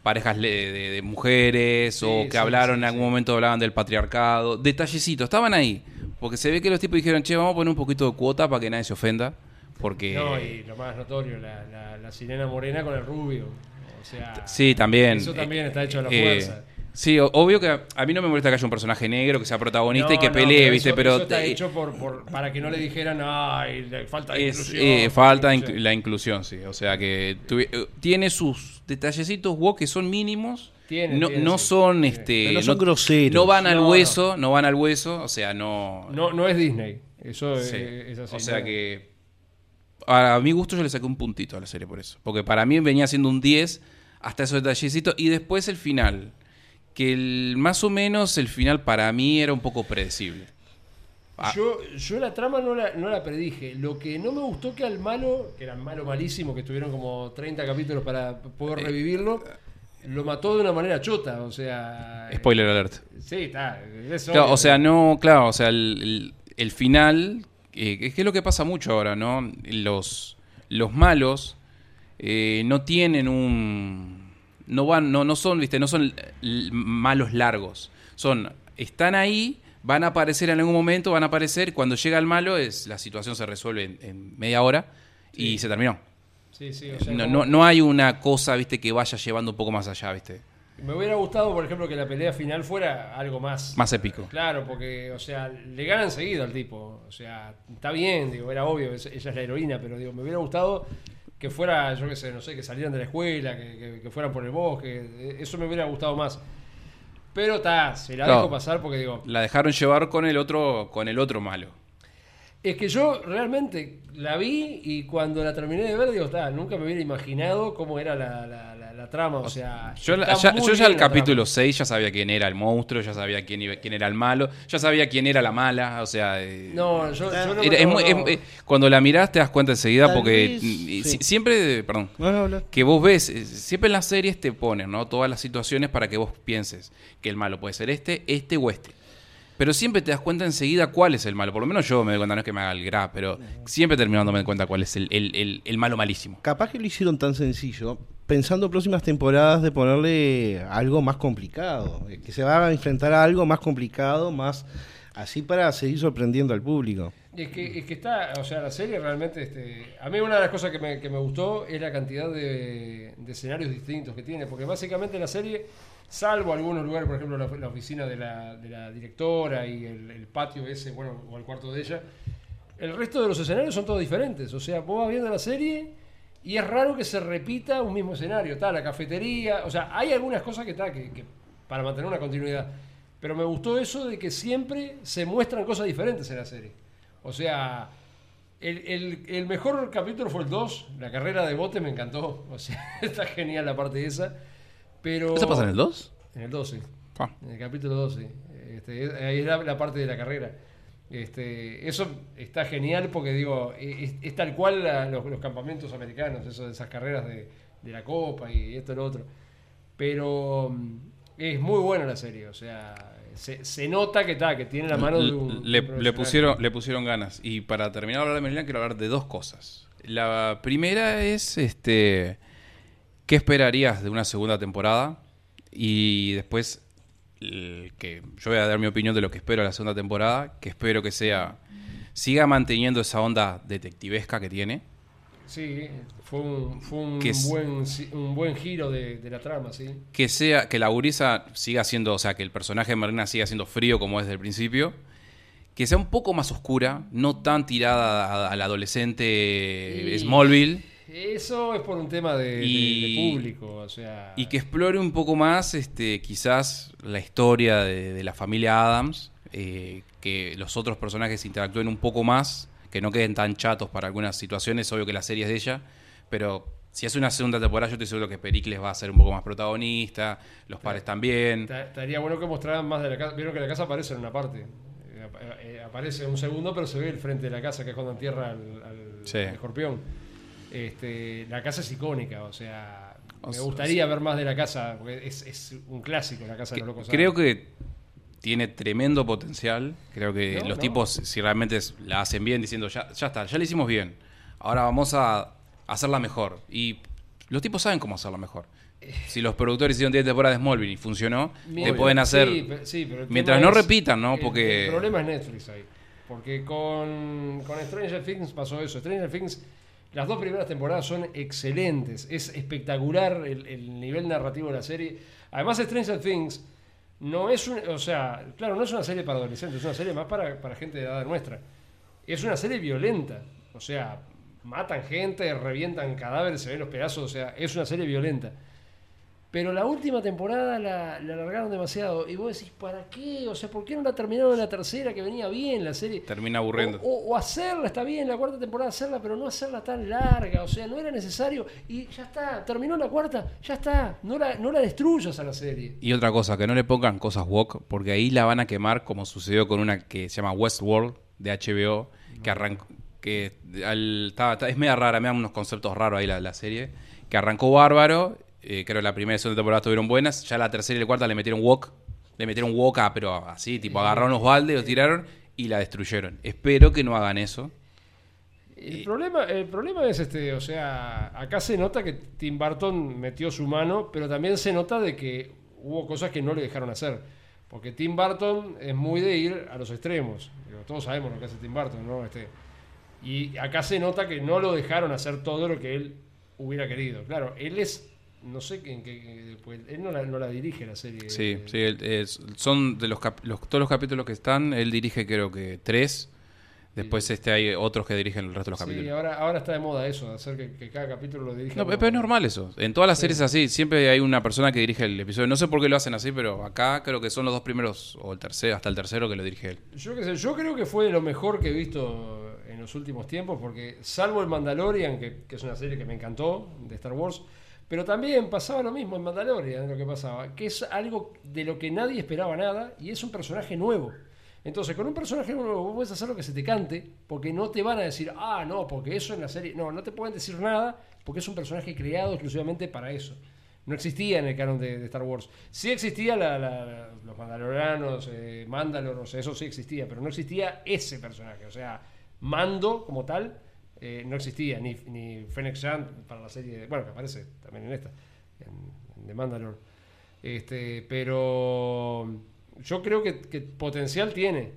parejas le- de, de mujeres Sí, o que sí, hablaron sí, en algún momento hablaban del patriarcado, detallecitos, estaban ahí. Porque se ve que los tipos dijeron, che, vamos a poner un poquito de cuota para que nadie se ofenda. Porque... No, y lo más notorio, la, la, la sirena morena con el rubio. O sea, Sí, también. Eso también está hecho a la Eh, fuerza. Sí, obvio que a, a mí no me molesta que haya un personaje negro, que sea protagonista y que no, pelee, pero ¿viste? eso- pero eso está eh, hecho por, por- para que no le dijeran, ay, falta de es, inclusión. eh, falta la inclusión, sí. O sea que eh, tiene sus detallecitos woke que son mínimos. Tiene, no, tiene, no sí. son Sí. este Pero no son groseros. no van al hueso no. van al hueso o sea no, No, no es Disney. Eso es- sí. es así. o sea ¿no? que a mi gusto yo le saqué un puntito a la serie por eso porque para mí venía siendo un 10 hasta esos detallecitos y después el final que el, más o menos el final para mí era un poco predecible Ah. Yo, yo la trama no la, no la predije. Lo que no me gustó que al malo, que era malo malísimo, que tuvieron como 30 capítulos para poder Eh, revivirlo, lo mató de una manera chota. O sea. spoiler alert Sí, está. Claro, o sea, no, claro, o sea, el, el- el final, eh, es que es lo que pasa mucho ahora, ¿no? Los, los malos eh, no tienen un, no van, no, no son, viste, no son malos largos, son, están ahí, van a aparecer en algún momento, van a aparecer, cuando llega el malo, es la situación se resuelve en, en media hora y se terminó. Sí, sí, o sea, No, como- no, no hay una cosa, viste, que vaya llevando un poco más allá, viste, Me hubiera gustado, por ejemplo, que la pelea final fuera algo más. más épico. Claro, porque, o sea, le gana enseguida al tipo. O sea, está bien, digo, era obvio, ella es la heroína, pero digo, me hubiera gustado que fuera, yo qué sé, no sé, que salieran de la escuela, que, que- que fueran por el bosque. eh, Eso me hubiera gustado más. Pero está, se la Claro. dejo pasar porque digo, La dejaron llevar con el otro, con el otro malo. Es que yo realmente la vi y cuando la terminé de ver, digo, "Ta, nunca me hubiera imaginado cómo era la, la- la- la trama. O sea, Yo, la- ya, yo ya la capítulo trama. 6 ya sabía quién era el monstruo, ya sabía quién, iba- quién era el malo, ya sabía quién era la mala, o sea... eh, No, yo, yo no, era- es no, muy- no. es- cuando la mirás te das cuenta enseguida Tal porque vez, sí. siempre, perdón, que vos ves, eh, siempre en las series te ponen, ¿no? Todas las situaciones para que vos pienses que el malo puede ser este, este o este. Pero siempre te das cuenta enseguida cuál es el malo. Por lo menos yo me doy cuenta, no es que me haga el gra, pero siempre termino dándome cuenta cuál es el, el- el- el malo malísimo. Capaz que lo hicieron tan sencillo, pensando próximas temporadas de ponerle algo más complicado, eh, que se va a enfrentar a algo más complicado, más así para seguir sorprendiendo al público. Es que, es que está, o sea, la serie realmente, este, a mí una de las cosas que me, que me gustó es la cantidad de, de escenarios distintos que tiene, porque básicamente la serie, salvo algunos lugares, por ejemplo la, la oficina de la, de la directora y el, el patio ese, bueno, o el cuarto de ella, el resto de los escenarios son todos diferentes, o sea, vos vas viendo la serie y es raro que se repita un mismo escenario, está la cafetería, o sea, hay algunas cosas que está, que, que para mantener una continuidad, pero me gustó eso de que siempre se muestran cosas diferentes en la serie. O sea, el, el- el mejor capítulo fue el 2, la carrera de bote me encantó. O sea, está genial la parte esa. Pero, ¿Eso pasa en el 2? En el 12, Ah. en el capítulo 12. Este, es- ahí es la, la parte de la carrera. Este, eso está genial porque digo, es, es tal cual la- los, los campamentos americanos, eso de esas carreras de, de la copa y esto y lo otro. Pero mm, es muy buena la serie, o sea, se, se nota que está, que tiene la mano de un, le, un le pusieron, le pusieron ganas. Y para terminar de hablar de Merlina, quiero hablar de dos cosas. La primera es este ¿qué esperarías de una segunda temporada? Y después el que yo voy a dar mi opinión de lo que espero de la segunda temporada, que espero que sea siga manteniendo esa onda detectivesca que tiene. Sí, fue un, fue un, Que buen, un buen giro de, de la trama, sí. que sea que la gurisa siga siendo, o sea, que el personaje de Marina siga siendo frío como es desde el principio, que sea un poco más oscura, no tan tirada al adolescente Y- Smallville Eso es por un tema de, de- Y- de público, o sea... y que explore un poco más, este, quizás la historia de, de la familia Adams, eh, que los otros personajes interactúen un poco más, que no queden tan chatos para algunas situaciones, obvio que la serie es de ella, pero si es una segunda temporada yo estoy seguro que Pericles va a ser un poco más protagonista, los padres también. Ta- Estaría bueno que mostraran más de la casa. Vieron que la casa aparece en una parte. Eh, eh, aparece un segundo, pero se ve el frente de la casa, que es cuando entierra al, al- Sí. al escorpión. Este, la casa es icónica, o sea, O me sea, gustaría ver más de la casa, porque es, es un clásico la casa de los locos. creo Adams. que tiene tremendo potencial. Creo que No, los no. tipos, si realmente es- la hacen bien, diciendo ya, ya está, ya la hicimos bien. Ahora vamos a hacerla mejor. Y los tipos saben cómo hacerla mejor. Si los productores hicieron 10 temporadas de Smallville y funcionó, te pueden hacer. Sí, pe- sí, pero el mientras no es- repitan, ¿no? el- Porque- El, problema es Netflix ahí. Porque con, con Stranger Things pasó eso. Stranger Things, las dos primeras temporadas son excelentes. Es espectacular el, el nivel narrativo de la serie. Además, Stranger Things no es un. O sea, claro, no es una serie para adolescentes, es una serie más para, para gente de edad nuestra. Es una serie violenta. O sea, matan gente, revientan cadáveres, se ven los pedazos. O sea, es una serie violenta. Pero la última temporada la, la alargaron demasiado. Y vos decís, ¿para qué? O sea, ¿por qué no la terminaron en la tercera que venía bien la serie? Termina aburriendo. O, o- o hacerla, está bien, la cuarta temporada hacerla, pero no hacerla tan larga. O sea, no era necesario. Y ya está, terminó la cuarta, ya está. No la, no la destruyas a la serie. Y otra cosa, que no le pongan cosas woke, porque ahí la van a quemar como sucedió con una que se llama Westworld de HBO, que arrancó, que al- es media rara, me dan unos conceptos raros ahí la, la serie, que arrancó bárbaro, eh, creo que la primera y segunda temporada estuvieron buenas, ya la tercera y la cuarta le metieron woke, le metieron woke, a- pero así, tipo agarraron los baldes, los tiraron y la destruyeron. Espero que no hagan eso. El problema, el problema es este, o sea, acá se nota que Tim Burton metió su mano, pero también se nota de que hubo cosas que no le dejaron hacer. Porque Tim Burton es muy de ir a los extremos. Todos sabemos lo que hace Tim Burton, ¿no? Este, y acá se nota que no lo dejaron hacer todo lo que él hubiera querido. Claro, él es, no sé en qué, pues, él no la, no la dirige la serie. Sí, sí, es- son de los, cap- los- todos los capítulos que están, él dirige creo que tres Después este hay otros que dirigen el resto de los Sí, capítulos. ahora, ahora está de moda eso, de hacer que, que cada capítulo lo dirija. No, pero es normal eso. En todas las series es así, siempre hay una persona que dirige el episodio. No sé por qué lo hacen así, pero acá creo que son los dos primeros, o el tercero, hasta el tercero que lo dirige él. Yo, qué sé, yo creo que fue lo mejor que he visto en los últimos tiempos, porque salvo el Mandalorian, que, que es una serie que me encantó, de Star Wars, pero también pasaba lo mismo en Mandalorian, lo que pasaba, que es algo de lo que nadie esperaba nada, y es un personaje nuevo. Entonces, con un personaje nuevo vos puedes hacer lo que se te cante, porque no te van a decir, ah, no, porque eso en la serie. No, no te pueden decir nada, porque es un personaje creado exclusivamente para eso. No existía en el canon de, Star Wars. Sí existía la- la- la- los Mandalorianos, eh, Mandalor, eso sí existía, pero no existía ese personaje. O sea, Mando como tal eh, no existía, ni, ni Fennec Shand para la serie, de- bueno, que aparece también en esta, en, en The Mandalore. Este, pero yo creo que, que potencial tiene.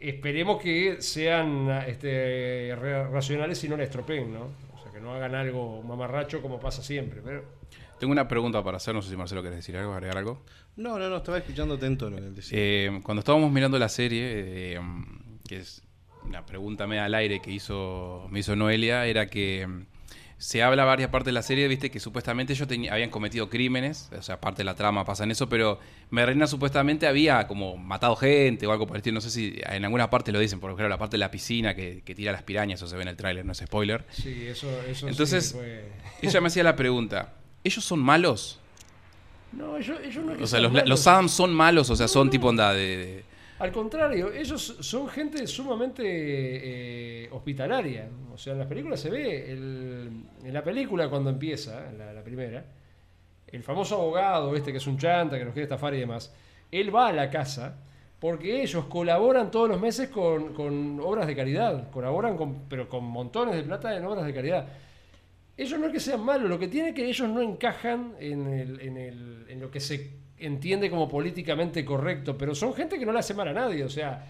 Esperemos que sean este, racionales y no la estropeen, ¿no? O sea, que no hagan algo mamarracho como pasa siempre. Pero Tengo una pregunta para hacer, no sé si Marcelo querés decir algo, agregar algo. No, no, no, estaba escuchando atento lo que él decía. Eh, cuando estábamos mirando la serie, eh, que es una pregunta media al aire que hizo, me hizo Noelia, era que mm, se habla varias partes de la serie, viste, que supuestamente ellos habían cometido crímenes, o sea, parte de la trama pasa en eso, pero Merlina supuestamente había como matado gente o algo por el estilo, no sé si en alguna parte lo dicen, por ejemplo, la parte de la piscina que, que tira las pirañas, eso se ve en el tráiler, no es spoiler. sí, eso, eso Entonces- sí fue- Ella me hacía la pregunta, ¿ellos son malos? No, ellos, ellos no O sea, los, los Adams son malos, o sea, son tipo onda de- de Al contrario, ellos son gente sumamente eh, hospitalaria. O sea, en las películas se ve, en la película cuando empieza, la, la primera, el famoso abogado este que es un chanta, que nos quiere estafar y demás, él va a la casa porque ellos colaboran todos los meses con, con obras de caridad, colaboran con, pero con montones de plata en obras de caridad. Ellos no es que sean malos, lo que tiene es que ellos no encajan en, el- en el- en lo que se entiende como políticamente correcto, pero son gente que no le hace mal a nadie, o sea,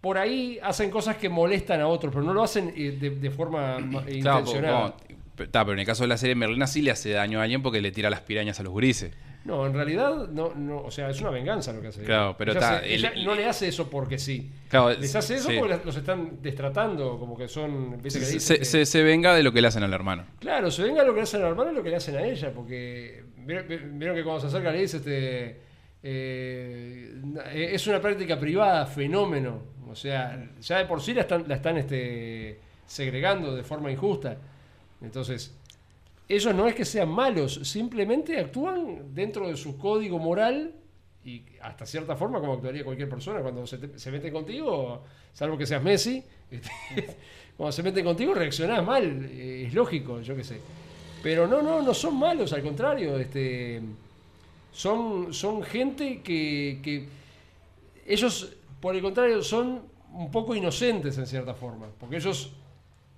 por ahí hacen cosas que molestan a otros, pero no lo hacen eh, de, de forma ma- Claro, Está, pero en el caso de la serie Merlina sí le hace daño a alguien porque le tira las pirañas a los gurises. No, en realidad, no, no, o sea, es una venganza lo que hace. Claro, pero Ella está, se- ella el- no le hace eso porque sí. Claro, Les hace eso sí. porque los están destratando, como que son. ¿viste que Se, se- que- se- se venga de lo que le hacen al hermano. Claro, se venga lo que le hacen al hermano y lo que le hacen a ella, porque vieron vieron que cuando se acerca le dice, este, eh, es una práctica privada, fenómeno, o sea, ya de por sí la están, la están este, segregando de forma injusta. Entonces, ellos no es que sean malos, simplemente actúan dentro de su código moral y hasta cierta forma como actuaría cualquier persona cuando se, te- se mete contigo, salvo que seas Messi, este, cuando se meten contigo reaccionás mal, eh, es lógico, yo qué sé. Pero no, no, no son malos, al contrario, este, son, son gente que, que ellos, por el contrario, son un poco inocentes en cierta forma, porque ellos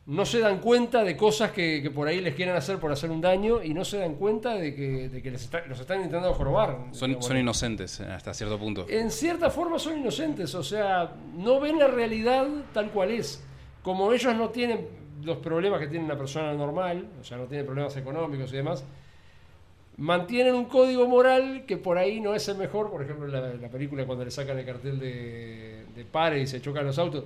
no se dan cuenta de cosas que, que por ahí les quieren hacer por hacer un daño y no se dan cuenta de que, de que les está- los están intentando jorobar. Son, son ¿no? inocentes eh, hasta cierto punto. En cierta forma son inocentes, o sea, no ven la realidad tal cual es. Como ellos no tienen los problemas que tiene una persona normal, o sea, no tienen problemas económicos y demás, mantienen un código moral que por ahí no es el mejor. Por ejemplo, la, la película cuando le sacan el cartel de, de pare y se chocan los autos.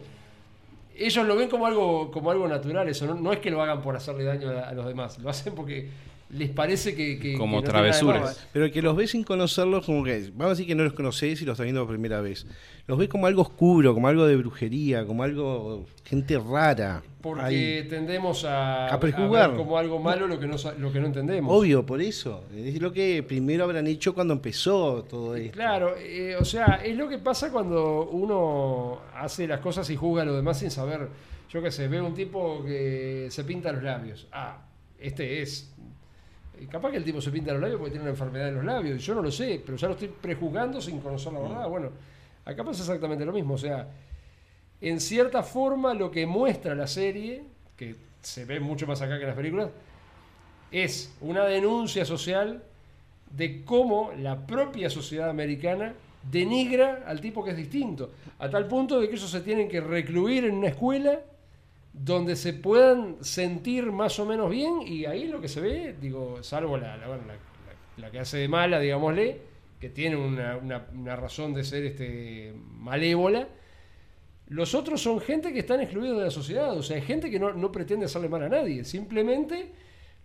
Ellos lo ven como algo, como algo natural, eso no, no es que lo hagan por hacerle daño a, a los demás, lo hacen porque les parece que... que- Como que no travesuras. Pero que los ves sin conocerlos, como que, vamos a decir que no los conocés y los estás viendo por primera vez. Los ves como algo oscuro, como algo de brujería, como algo, gente rara. Porque Ahí. tendemos a, A prejuzgar. ver como algo malo lo que no, lo que no entendemos. Obvio, por eso. Es lo que primero habrán hecho cuando empezó todo esto. Claro, eh, o sea, es lo que pasa cuando uno hace las cosas y juzga a los demás sin saber. Yo qué sé, veo un tipo que se pinta los labios. Ah, este es. Capaz que el tipo se pinta los labios porque tiene una enfermedad en los labios. Yo no lo sé, pero ya lo estoy prejuzgando sin conocer la verdad. Bueno, acá pasa exactamente lo mismo. O sea, en cierta forma lo que muestra la serie, que se ve mucho más acá que en las películas, es una denuncia social de cómo la propia sociedad americana denigra al tipo que es distinto, a tal punto de que ellos se tienen que recluir en una escuela donde se puedan sentir más o menos bien y ahí lo que se ve, digo, salvo la, la, la- que hace de mala, digámosle, que tiene una, una- razón de ser este, malévola, Los otros son gente que están excluidos de la sociedad, o sea, hay gente que no, no pretende hacerle mal a nadie, simplemente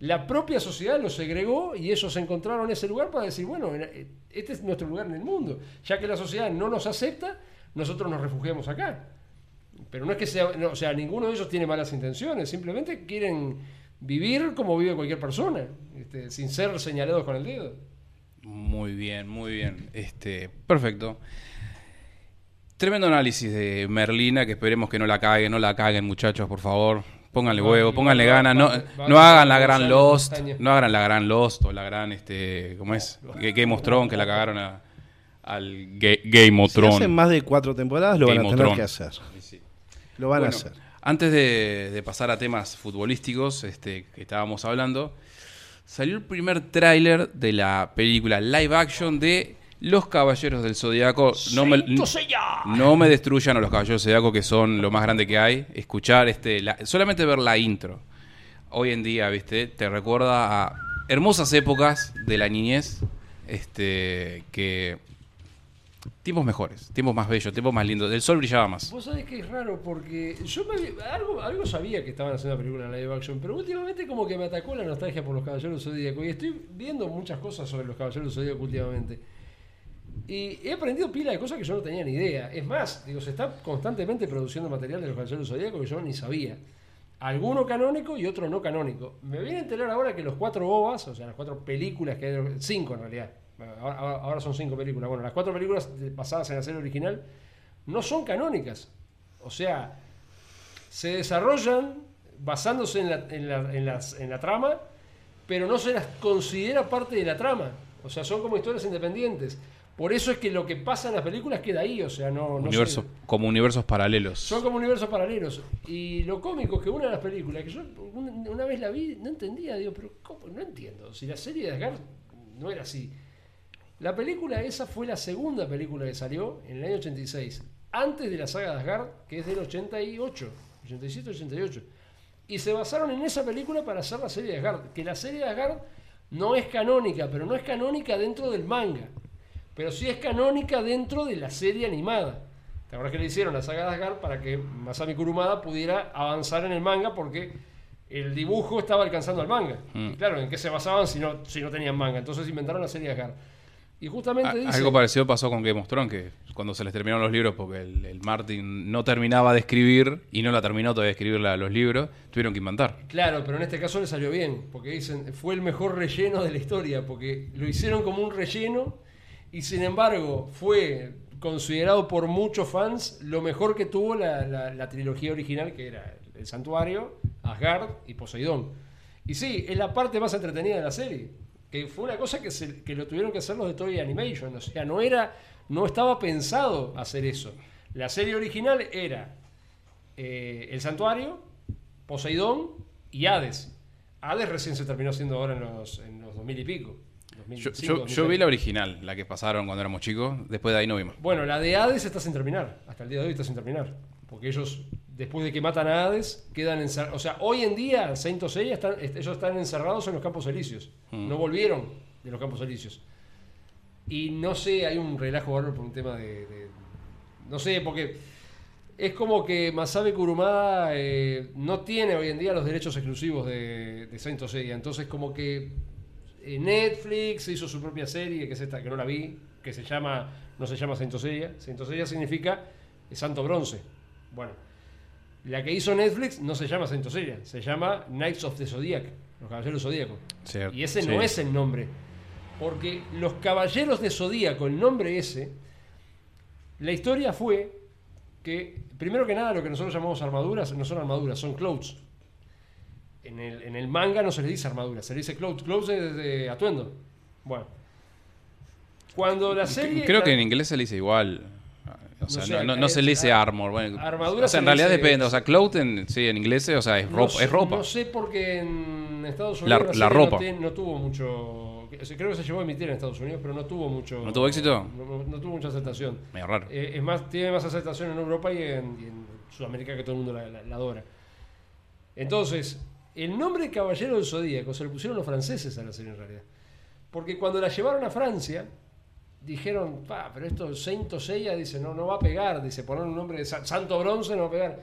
la propia sociedad los segregó y ellos encontraron ese lugar para decir, bueno, este es nuestro lugar en el mundo, ya que la sociedad no nos acepta, nosotros nos refugiamos acá. Pero no es que sea, no, o sea, ninguno de ellos tiene malas intenciones, simplemente quieren vivir como vive cualquier persona, este, sin ser señalados con el dedo. Muy bien, muy bien. Este, perfecto. Tremendo análisis de Merlina, que esperemos que no la caguen, no la caguen muchachos, por favor. Pónganle huevo, pónganle ganas, no, no hagan la gran Lost, no hagan la gran Lost o la gran, este, ¿cómo es? Game of Thrones, que la cagaron a, al Game of Thrones. Si hacen más de cuatro temporadas, lo van a tener que hacer. Lo van a hacer. Antes de, pasar a temas futbolísticos este, que estábamos hablando, salió el primer tráiler de la película live action de Los Caballeros del Zodiaco. No me, no me destruyan a los Caballeros del Zodiaco, que son lo más grande que hay. Escuchar, este, solamente ver la intro. Hoy en día, viste, te recuerda a hermosas épocas de la niñez. Este, que tiempos mejores, tiempos más bellos, tiempos más lindos. El sol brillaba más. Vos sabés que es raro porque yo algo, algo sabía que estaban haciendo una película en live action, pero últimamente como que me atacó la nostalgia por los Caballeros Zodíacos y estoy viendo muchas cosas sobre los Caballeros Zodíacos últimamente. Y he aprendido pila de cosas que yo no tenía ni idea. Es más, digo, se está constantemente produciendo material de los Caballeros Zodíacos que yo ni sabía. Alguno canónico y otro no canónico. Me viene a enterar ahora que los cuatro OVAs, o sea, las cuatro películas que hay, cinco en realidad, Ahora, son cinco películas. Bueno, las cuatro películas basadas en la serie original no son canónicas. O sea, se desarrollan basándose en la, en la, trama, pero no se las considera parte de la trama. O sea, son como historias independientes. Por eso es que lo que pasa en las películas queda ahí, o sea, no... como universos paralelos. Son como universos paralelos. Y lo cómico es que una de las películas, que yo una, vez la vi, no entendía, digo, pero ¿cómo? No entiendo. Si la serie de Asgard no era así. La película esa fue la segunda película que salió en el año 86, antes de la saga de Asgard, que es del 88, 87, 88. Y se basaron en esa película para hacer la serie de Asgard. Que la serie de Asgard no es canónica, pero no es canónica dentro del manga. Pero sí es canónica dentro de la serie animada. ¿Te acuerdas que le hicieron la saga de Asgard para que Masami Kurumada pudiera avanzar en el manga? Porque el dibujo estaba alcanzando al manga. Mm. Y claro, ¿en qué se basaban si no, si no tenían manga? Entonces inventaron la serie de Asgard. Y justamente dice, Algo parecido pasó con Game of Thrones, que cuando se les terminaron los libros, porque el, Martin no terminaba de escribir y no la terminó todavía de escribir los libros, tuvieron que inventar. Claro, pero en este caso le salió bien, porque dicen, fue el mejor relleno de la historia, porque lo hicieron como un relleno y sin embargo fue considerado por muchos fans lo mejor que tuvo la, trilogía original, que era El Santuario, Asgard y Poseidón. Y sí, es la parte más entretenida de la serie que fue una cosa que, se, que lo tuvieron que hacer los de Toy Animation, o sea, no era, no estaba pensado hacer eso. La serie original era eh, El Santuario, Poseidón y Hades. Hades recién se terminó haciendo ahora en los, en los 2000 y pico. yo, vi la original, la que pasaron cuando éramos chicos, después de ahí no vimos. Bueno, la de Hades está sin terminar, hasta el día de hoy está sin terminar, porque ellos después de que matan a Hades, quedan encerrados. O sea, hoy en día, Saint Seiya, están, ellos están encerrados en los Campos Elíseos. Mm. No volvieron de los Campos Elíseos. Y no sé, hay un relajo bárbaro por un tema de, No sé, porque es como que Masabe Kurumada eh, no tiene hoy en día los derechos exclusivos de, de Saint Seiya. Entonces, como que eh, Netflix hizo su propia serie, que es esta, que no la vi, que se llama. No se llama Saint Seiya. Saint Seiya significa Santo Bronce. Bueno la que hizo Netflix no se llama Saint Seiya, se llama Knights of the Zodiac, los Caballeros Zodíacos. Y ese no es el nombre. Porque los Caballeros de Zodíaco, el nombre ese, la historia fue que, primero que nada, lo que nosotros llamamos armaduras no son armaduras, son clothes. En el, manga no se le dice armadura, se le dice clothes. Clothes es de atuendo. Bueno. Cuando la serie. Creo que en inglés se le dice igual. O sea, no, se le dice armor. Bueno, armadura. O sea, en realidad depende. O sea, cloth en, sí, en inglés, o sea, es ropa. es ropa. No sé porque en Estados Unidos la, ropa. No, tuvo mucho. Creo que se llevó a emitir en Estados Unidos, pero no tuvo mucho. ¿No tuvo éxito? No, tuvo mucha aceptación. Medio raro. Eh, es más, tiene más aceptación en Europa y en, Sudamérica que todo el mundo la, adora. Entonces, el nombre Caballero del Zodíaco se lo pusieron los franceses a la serie en realidad. Porque cuando la llevaron a Francia, dijeron, pa, pero esto Saint Seiya dice, no, no va a pegar, dice, poner un nombre de Sa- Santo Bronce no va a pegar.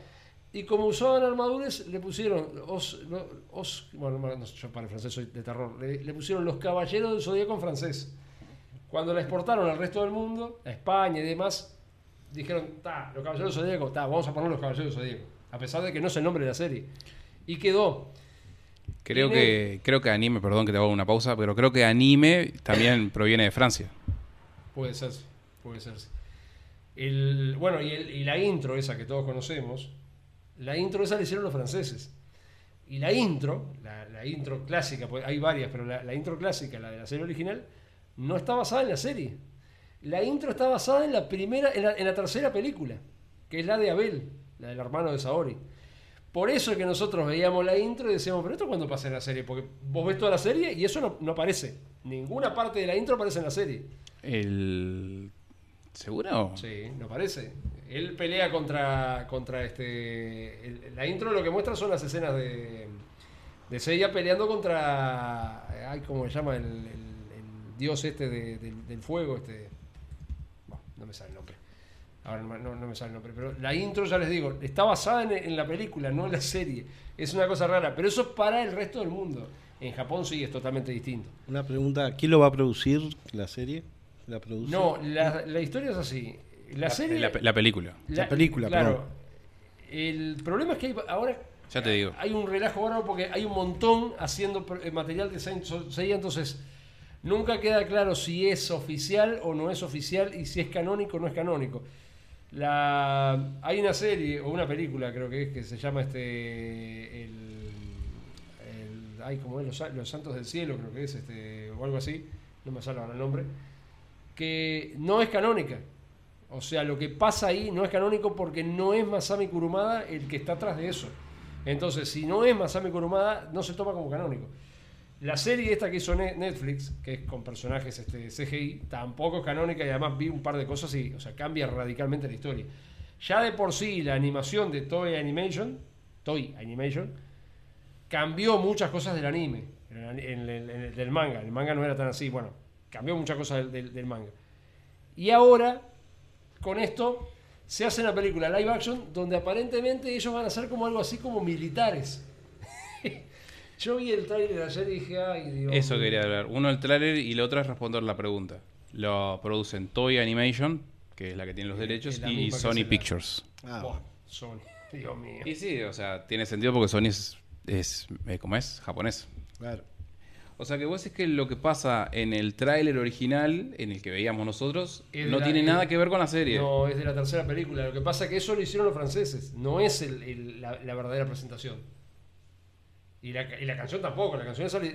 Y como usaban armaduras, le pusieron, os, no, os- bueno, no, yo para el francés soy de terror, le, le pusieron los caballeros del zodíaco en francés. Cuando la exportaron al resto del mundo, a España y demás, dijeron, ta, los caballeros del zodíaco, ta, vamos a poner los caballeros del zodíaco. A pesar de que no es el nombre de la serie. Y quedó. Creo Tiene- que, creo que anime, perdón que te hago una pausa, pero creo que anime también proviene de Francia. Puede ser, puede ser. El, bueno, y, el- y la intro esa que todos conocemos, la intro esa la hicieron los franceses. Y la intro, la, la intro clásica, pues hay varias, pero la, intro clásica, la de la serie original, no está basada en la serie. La intro está basada en la primera, en la, en la tercera película, que es la de Abel, la del hermano de Saori. Por eso es que nosotros veíamos la intro y decíamos, pero esto cuándo pasa en la serie, porque vos ves toda la serie y eso no, no aparece. Ninguna parte de la intro aparece en la serie. El... ¿Seguro? Sí, no parece. Él pelea contra, contra este. el- la intro lo que muestra son las escenas de, de Seiya peleando contra. Ay, ¿cómo se llama? El, el- el dios este de- del, del fuego. Este. Bueno, no me sale el nombre. Ahora no, me- no- no me sale el nombre. Pero la intro, ya les digo, está basada en, en la película, no en la serie. Es una cosa rara. Pero eso es para el resto del mundo. En Japón sí es totalmente distinto. Una pregunta, ¿quién lo va a producir la serie? ¿La produce? No, la, la historia es así. La serie. La, la película. La película, Claro. El problema es que hay, ahora Ya te digo. hay un relajo bárbaro porque hay un montón haciendo eh, material de Saint Seiya, entonces nunca queda claro si es oficial o no es oficial y si es canónico o no es canónico. La, hay una serie o una película, creo que es, que se llama este. El, el- ay, ¿cómo es? Los, Los Santos del Cielo, creo que es, este, o algo así. No me sale ahora el nombre. Que no es canónica. O sea, lo que pasa ahí no es canónico porque no es Masami Kurumada el que está atrás de eso. Entonces, si no es Masami Kurumada, no se toma como canónico. La serie esta que hizo Ne- Netflix, que es con personajes este, CGI, tampoco es canónica y además vi un par de cosas y, o sea, cambia radicalmente la historia. Ya de por sí la animación de Toy Animation, Toy Animation, cambió muchas cosas del anime, del manga. El manga no era tan así, bueno, cambió muchas cosas del, del- del manga. Y ahora, con esto, se hace una película live action donde aparentemente ellos van a ser como algo así como militares. Yo vi el trailer ayer y dije, ay Dios. Eso mío". quería hablar. Uno el tráiler y el otro es responder la pregunta. Lo producen Toy Animation, que es la que tiene los derechos, la y Sony la- Pictures. Ah, Buah, Sony, Dios mío. Y sí, o sea, tiene sentido porque Sony es, es eh, ¿cómo es? Japonés. claro. O sea que vos es que lo que pasa en el tráiler original, en el que veíamos nosotros, no la- tiene nada que ver con la serie. No, es de la tercera película. Lo que pasa es que eso lo hicieron los franceses. No es el- el- la, la verdadera presentación. Y la, y la canción tampoco. La canción esa le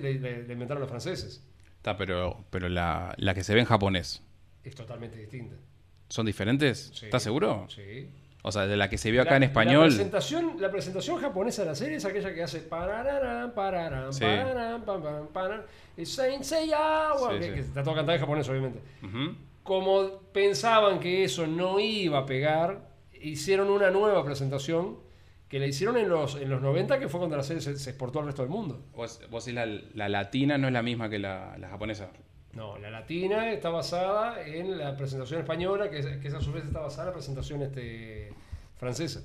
inventaron los franceses. Está, pero, pero la, la que se ve en japonés, Es totalmente distinta. ¿son diferentes? Sí. ¿Estás seguro? Sí. O sea, de la que se vio acá La- en La español. presentación, la presentación japonesa de la serie es aquella que hace parararán, pararán, Sí. pararán, pam, pam, pararán, y Saint Seiya, Sí, que, sí. que está todo cantado en japonés, obviamente. Como pensaban que eso no iba a pegar, hicieron una nueva presentación que la hicieron en los, en los 90, que fue cuando la serie se, se exportó al resto del mundo. Vos, vos decís la, la latina no es la misma que la, la japonesa. No, la latina está basada en la presentación española, que, que esa a su vez está basada en la presentación este, francesa.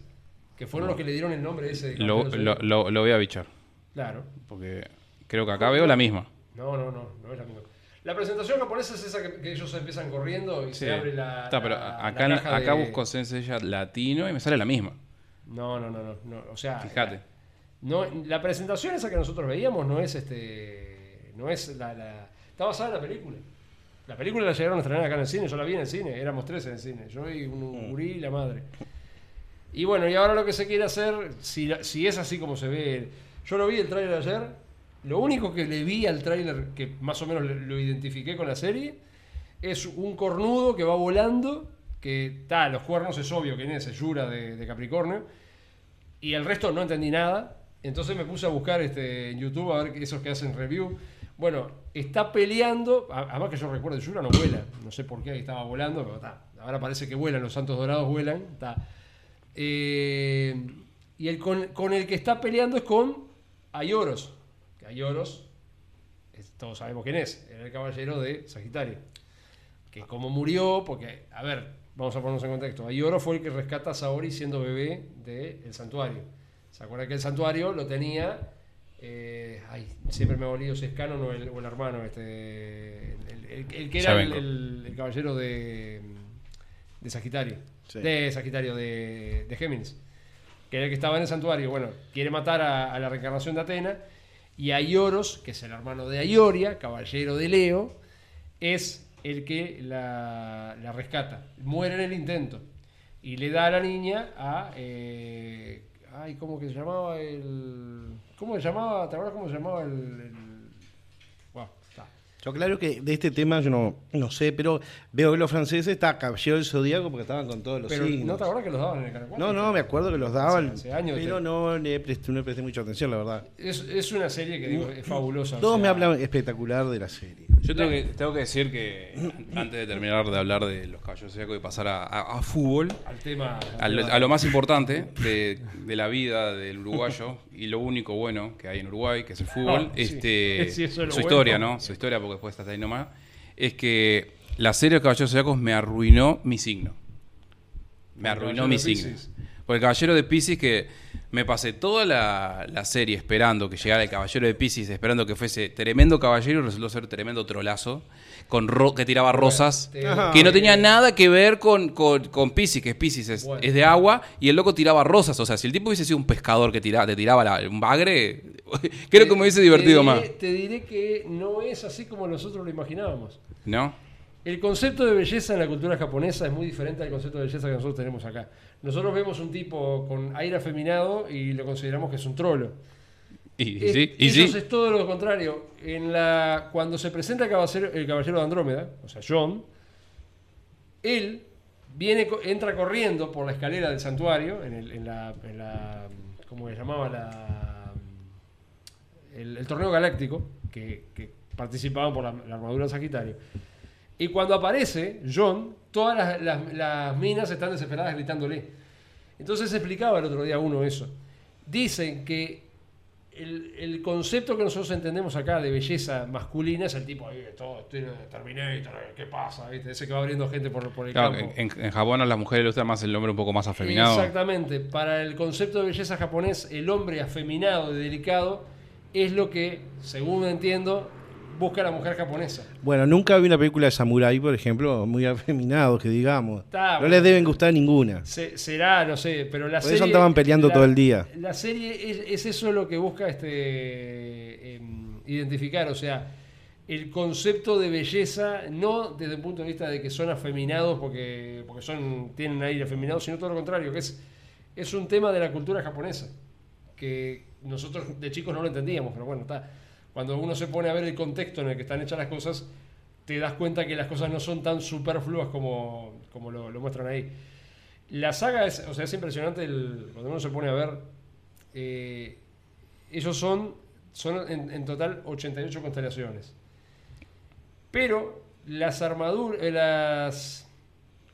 Que fueron los que le dieron el nombre ese. de Lo, lo, lo- lo voy a bichar. Claro. Porque creo que acá veo la misma. No, no, no, no es la misma. La presentación japonesa es esa que, que ellos empiezan corriendo y Sí. se abre la. Está, pero la- acá, la caja acá de- busco Sensei latino y me sale la misma. No, no, no, no, no, O sea. Fíjate. No, la presentación esa que nosotros veíamos no es este. No es la. la- está basada en la película. La película la llegaron a estrenar acá en el cine, yo la vi en el cine, éramos tres en el cine, yo y un gurí y la madre. Y bueno, y ahora lo que se quiere hacer, si, si es así como se ve, yo lo vi el tráiler ayer, lo único que le vi al tráiler que más o menos lo, identifiqué con la serie, es un cornudo que va volando, que está, los cuernos es obvio que es, es Yura de, de Capricornio, y el resto no entendí nada. Entonces me puse a buscar este, en YouTube a ver esos que hacen review. Bueno, está peleando. Además que yo recuerdo, Yura no vuela. No sé por qué estaba volando, pero está. Ahora parece que vuelan, los santos dorados vuelan. Está. Eh, y el con, el que está peleando es con Ayoros. Que Ayoros, todos sabemos quién es, era el caballero de Sagitario. que como murió, porque, a ver, vamos a ponernos en contexto. Ayoro fue el que rescata a Saori siendo bebé del santuario. ¿Se acuerda que el santuario lo tenía? Eh, ay, siempre me ha olido si es Canon o el, o el hermano, este, el, el- el que era el, Sabenko. el- el caballero de, de Sagitario, Sí. de Sagitario, de, de Géminis, que era el que estaba en el santuario. Bueno, quiere matar a, a la reencarnación de Atena y Aioros, que es el hermano de Aioria, caballero de Leo, es el que la, la rescata. Muere en el intento y le da a la niña a. eh, ay, ¿cómo que se llamaba el. ¿Cómo se llamaba? ¿Te acuerdas cómo se llamaba el. el-. Yo claro que de este tema yo no, no sé, pero veo que los franceses está Caballero del Zodíaco porque estaban con todos los Pero signos. ¿no te acuerdas que los daban en el canal 4? No, no, me acuerdo que los daban, Hace- hace años pero te- no le presté, no le presté mucha atención, la verdad. Es, es una serie que digo, es fabulosa. o Todos sea, me hablan espectacular de la serie. Yo tengo que, tengo que decir que antes de terminar de hablar de los caballos zodiacos y pasar a, a- a fútbol, Al tema. a lo, a lo más importante de, de la vida del uruguayo y lo único bueno que hay en Uruguay, que es el fúbol, Ah, este, Sí, es su bueno. historia, ¿no? Su historia, porque después está ahí nomás, es que la serie de Caballeros Zodiacos me arruinó mi signo. Me El arruinó mi signo. Por el Caballero de Pisces que me pasé toda la, la serie esperando que llegara el Caballero de Pisces, esperando que fuese tremendo caballero y resultó ser tremendo trolazo, con ro- que tiraba rosas, te- Ajá. que no tenía nada que ver con, con, con Piscis, que Piscis es, Bueno. es de agua, y el loco tiraba rosas. O sea, si el tipo hubiese sido un pescador que tiraba, te tiraba la- un bagre, creo que me hubiese divertido te más. Te diré que no es así como nosotros lo imaginábamos. ¿No? El concepto de belleza en la cultura japonesa es muy diferente al concepto de belleza que nosotros tenemos acá. Nosotros vemos un tipo con aire afeminado y lo consideramos que es un trolo. Y, y Es- sí, y ellos sí. es todo lo contrario. En la, cuando se presenta el caballero, el caballero de Andrómeda, o sea, John, él viene, entra corriendo por la escalera del santuario, en, el- en la, en la- ¿cómo se llamaba? La, el, el torneo galáctico, que, que participaban por la, la armadura de Sagitario. Y cuando aparece John, todas las, las- las minas están desesperadas gritándole. Entonces explicaba el otro día uno eso. Dicen que el, el concepto que nosotros entendemos acá de belleza masculina es el tipo ahí, todo estilo de Terminator, ¿qué pasa? ¿Viste? Ese que va abriendo gente por, por el Claro, campo. en, en Japón a las mujeres gusta más el hombre un poco más afeminado. Exactamente. Para el concepto de belleza japonés, el hombre afeminado y delicado es lo que, según entiendo, busca la mujer japonesa. Bueno, nunca vi una película de Samurai, por ejemplo, muy afeminados, que digamos. Está, no bueno. les deben gustar ninguna. Se- será, no sé, pero la Por serie. eso andaban peleando la- todo el día. La serie es, es eso lo que busca este em, identificar, o sea, el concepto de belleza, no desde el punto de vista de que son afeminados porque, porque son, tienen aire afeminado, sino todo lo contrario, que es, es un tema de la cultura japonesa, que nosotros de chicos no lo entendíamos, pero bueno, está. Cuando uno se pone a ver el contexto en el que están hechas las cosas, te das cuenta que las cosas no son tan superfluas como, como lo, muestran ahí. La saga es, o sea, es impresionante el- cuando uno se pone a ver. eh, ellos son, son en, en total 88 constelaciones. Pero las armaduras, las...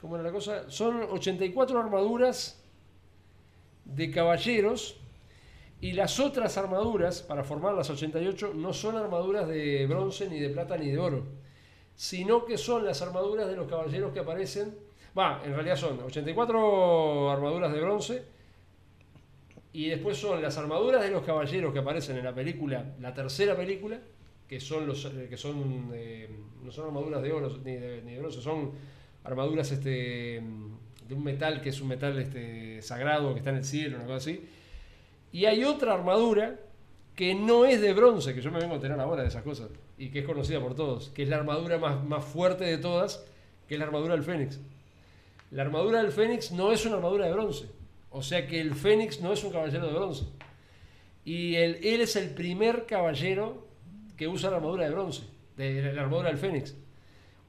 ¿Cómo era la cosa? Son 84 armaduras de caballeros y las otras armaduras, para formar las 88, no son armaduras de bronce, ni de plata, ni de oro, sino que son las armaduras de los caballeros que aparecen. Va, en realidad son 84 armaduras de bronce y después son las armaduras de los caballeros que aparecen en la película, la tercera película, que son los eh, que son eh, no son armaduras de oro ni de, ni de bronce, son armaduras este de un metal que es un metal este sagrado que está en el cielo, una cosa así. Y hay otra armadura que no es de bronce, que yo me vengo a enterar ahora de esas cosas, y que es conocida por todos, que es la armadura más, más fuerte de todas, que es la armadura del Fénix. La armadura del Fénix no es una armadura de bronce, o sea que el Fénix no es un caballero de bronce. Y él, él es el primer caballero que usa la armadura de bronce, de la armadura del Fénix.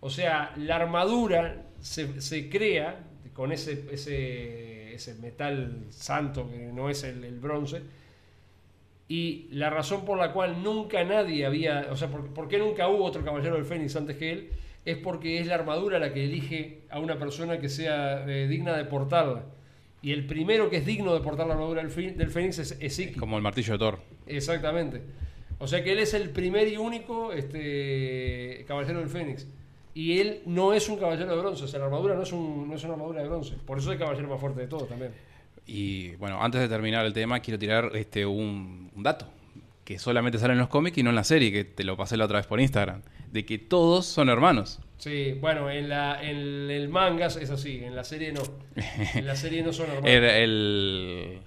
O sea, la armadura se, se crea con ese, ese, ese metal santo que no es el, el bronce. Y la razón por la cual nunca nadie había, o sea, por, por qué nunca hubo otro caballero del Fénix antes que él, es porque es la armadura la que elige a una persona que sea eh, digna de portarla. Y el primero que es digno de portar la armadura del, del Fénix es, Iki. Como el martillo de Thor. Exactamente. O sea que él es el primer y único este, caballero del Fénix. Y él no es un caballero de bronce, o sea, la armadura no es, un, no es una armadura de bronce. Por eso es el caballero más fuerte de todos también. Y bueno, antes de terminar el tema, quiero tirar este un, un dato que solamente sale en los cómics y no en la serie, que te lo pasé la otra vez por Instagram, de que todos son hermanos. Sí, bueno, en, la, en el manga es así, en la serie no. En la serie no son hermanos. El,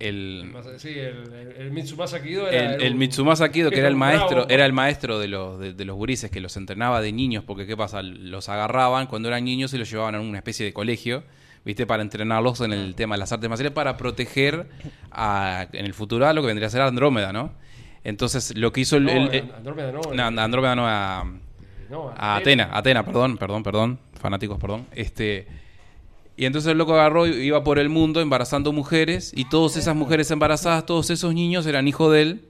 el, Sí, el, Mitsumasa Kido era el, el un- Mitsumasa Kido, que era el bravo. maestro, era el maestro de los, de, de los gurises que los entrenaba de niños, porque qué pasa, los agarraban cuando eran niños y los llevaban a una especie de colegio, viste, para entrenarlos en el tema de las artes marciales, para proteger a, en el futuro a lo que vendría a ser Andrómeda, ¿no? Entonces, lo que hizo el... No, el- Andrómeda no. no, Andrómeda no, a, no, a Atena, Atena, perdón, perdón, perdón, fanáticos, perdón. Este, y entonces el loco agarró y iba por el mundo embarazando mujeres y todas esas mujeres embarazadas, todos esos niños eran hijos de él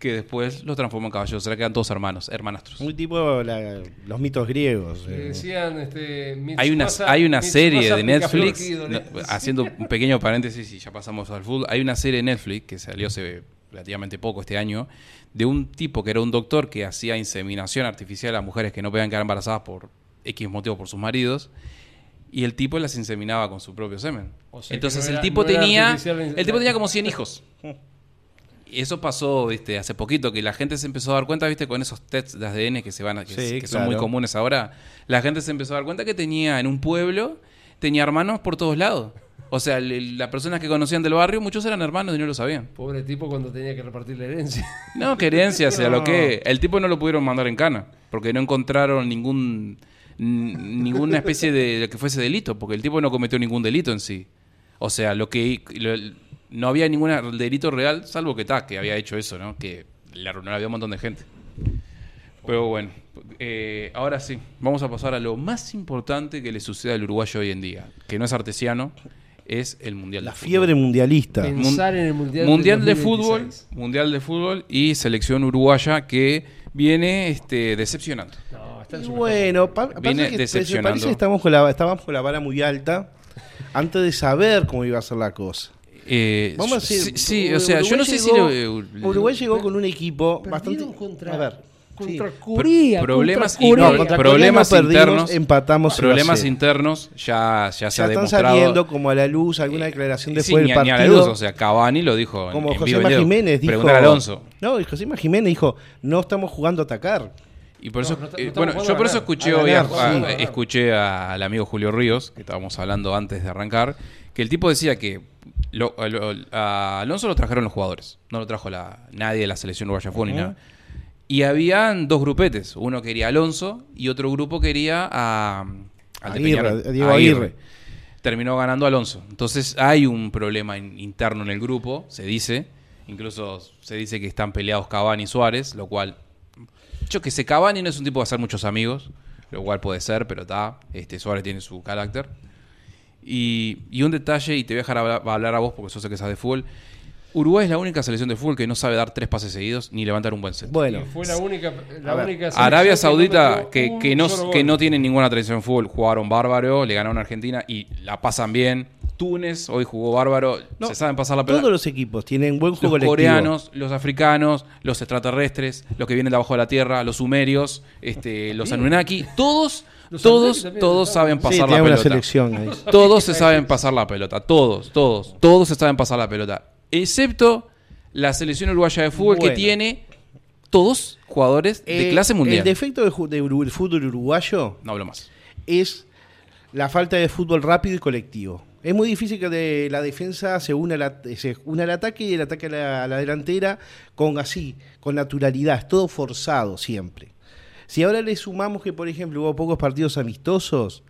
que después los transformó en caballeros. O sea, quedan todos hermanos, hermanastros. Muy tipo la- los mitos griegos. Eh. decían, este, Hay una, hay una serie de Netflix, no, haciendo un pequeño paréntesis y ya pasamos al fútbol, hay una serie de Netflix que salió hace relativamente poco este año, de un tipo que era un doctor que hacía inseminación artificial a mujeres que no podían quedar embarazadas por X motivo por sus maridos, y el tipo las inseminaba con su propio semen. O sea que Entonces no el tipo no tenía el tipo tenía como 100 hijos. Y eso pasó ¿viste? hace poquito, que la gente se empezó a dar cuenta, viste, con esos tests de ADN que se van a- que, Sí, que son muy comunes ahora. La gente se empezó a dar cuenta que tenía en un pueblo, tenía hermanos por todos lados. O sea, las personas que conocían del barrio, muchos eran hermanos y no lo sabían. Pobre tipo cuando tenía que repartir la herencia. No, que herencia, sea lo No. que. El tipo no lo pudieron mandar en cana, porque no encontraron ningún ninguna especie de, que fuese delito, porque el tipo no cometió ningún delito en sí. O sea, lo que lo- no había ningún delito real, salvo que ta, que había hecho eso, ¿no? Que le arruinó la vida a un montón de gente. Pero bueno, eh, ahora sí, vamos a pasar a lo más importante que le sucede al uruguayo hoy en día, que no es artesiano, es el mundial. La de fútbol. fiebre mundialista. Pen- Pensar en el Mundial Mundial de 2026. fútbol, Mundial de fútbol y selección uruguaya que viene este, decepcionando. No, está en Y su bueno, pa- Viene que parece que estamos con la, estábamos con la vara muy alta antes de saber cómo iba a ser la cosa. Eh, Vamos a decir, sí, sí, o sea, yo no sé si llegó- lo- Uruguay llegó con un equipo bastante. contra, a ver, contra sí. Corea. problemas contra y- Corea. no, No, contra problemas Corea no perdimos, internos, empatamos problemas internos ya, ya se Ya ha están demostrado. saliendo como a la luz alguna declaración Sí, después ni, del a- ni partido. a la luz, o sea, Cavani lo dijo como en, José y en directo. Jiménez dijo. Alonso. No, y José Jiménez dijo: No estamos jugando a atacar. Y por No, eso, no eh, bueno, yo por eso escuché A hoy, a- a- escuché al amigo Julio Ríos, que estábamos hablando antes de arrancar, que el tipo decía que lo- a, lo- a Alonso lo trajeron los jugadores, no lo trajo la, nadie de la selección uruguaya ni nada. Y habían dos grupetes, uno quería a Alonso y otro grupo quería a, al Aguirre, Diego Aguirre. Terminó ganando Alonso. Entonces hay un problema in- interno en el grupo, se dice. Incluso se dice que están peleados Cavani y Suárez, lo cual yo que sé, Cavani no es un tipo de hacer muchos amigos, lo cual puede ser, pero está. Este Suárez tiene su carácter. Y, y un detalle, y te voy a dejar hablar, hablar a vos porque yo sé que sabes de fútbol. Uruguay es la única selección de fútbol que no sabe dar tres pases seguidos ni levantar un buen centro. Bueno, Y fue la única, la única Arabia Saudita, que, que no, que no tiene ninguna tradición en fútbol, jugaron bárbaro, le ganaron a Argentina y la pasan bien. Túnez hoy jugó bárbaro, No, se saben pasar la pelota. todos los equipos tienen buen los juego colectivo. coreanos, los africanos, los extraterrestres, los que vienen de abajo de la tierra, los sumerios, este, los Anunnaki, todos, Los todos, todos saben Sí, pasar la tienen una pelota. selección ahí. Todos se saben pasar la pelota, todos, todos, todos se saben pasar la pelota, excepto la selección uruguaya de fútbol que tiene todos jugadores de Eh, clase mundial. El defecto de, de del fútbol uruguayo No hablo más. es la falta de fútbol rápido y colectivo. Es muy difícil que de- la defensa se una, al at- se una al ataque y el ataque a la, a la delantera con así, con naturalidad, es todo forzado siempre. Si ahora le sumamos que, por ejemplo, hubo pocos partidos amistosos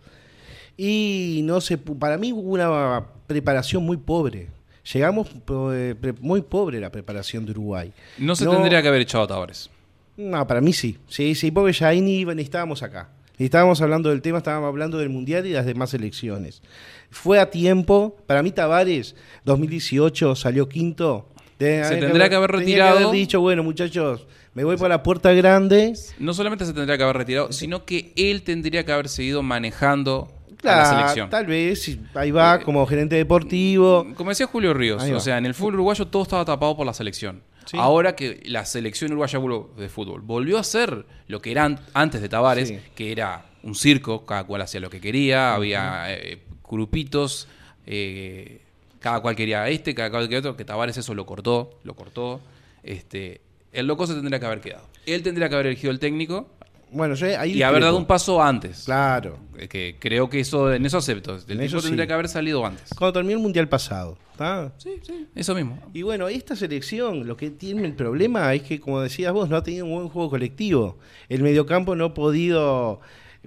y no se, pu- para mí hubo una preparación muy pobre. Llegamos eh, muy pobre la preparación de Uruguay. No se No- tendría que haber echado a Tavares. No, para mí sí. Sí, sí, porque ya ahí ni estábamos acá. Estábamos hablando del tema, estábamos hablando del Mundial y las demás elecciones. Fue a tiempo. Para mí, Tavares, 2018, salió quinto. Se hay tendría que haber retirado. haber dicho, bueno, muchachos, me voy por la puerta grande. No solamente se tendría que haber retirado, sino que él tendría que haber seguido manejando a la selección. tal vez, ahí va, Eh, como gerente deportivo. Como decía Julio Ríos, o sea, en el fútbol uruguayo todo estaba tapado por la selección. Sí. Ahora que la selección uruguaya de fútbol volvió a ser lo que era an- antes de Tavares, Sí. que era un circo, cada cual hacía lo que quería, había eh, grupitos, eh, cada cual quería este, cada cual quería otro, que Tavares eso lo cortó, lo cortó. Este, el loco se tendría que haber quedado. Él tendría que haber elegido el técnico Bueno, yo ahí y haber dado un paso antes. Claro. Eh, Que creo que eso, en eso acepto. El En tipo eso tendría sí. que haber salido antes. Cuando terminó el mundial pasado. ¿tá? Sí, sí, eso mismo. Y bueno, esta selección, lo que tiene el problema es que, como decías vos, no ha tenido un buen juego colectivo. El mediocampo no ha podido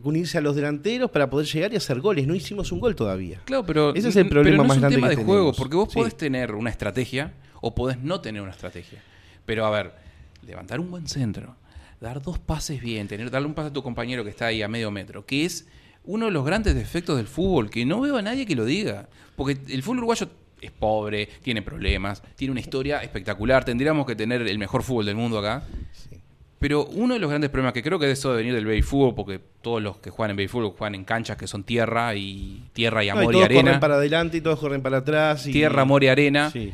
unirse a los delanteros para poder llegar y hacer goles. No hicimos un gol todavía. Claro, pero, Ese es el problema pero no más es un grande tema que de juego, porque vos Sí. podés tener una estrategia o podés no tener una estrategia. Pero a ver, levantar un buen centro, dar dos pases bien, tener, darle un pase a tu compañero que está ahí a medio metro, que es uno de los grandes defectos del fútbol, que no veo a nadie que lo diga. Porque el fútbol uruguayo es pobre, tiene problemas, tiene una historia espectacular, tendríamos que tener el mejor fútbol del mundo acá. Pero uno de los grandes problemas, que creo que eso debe venir del baby fútbol, porque todos los que juegan en baby fútbol juegan en canchas que son tierra y tierra y No, y amor y, todos arena. corren para adelante y todos corren para atrás. Y... Tierra, amor y arena. Sí.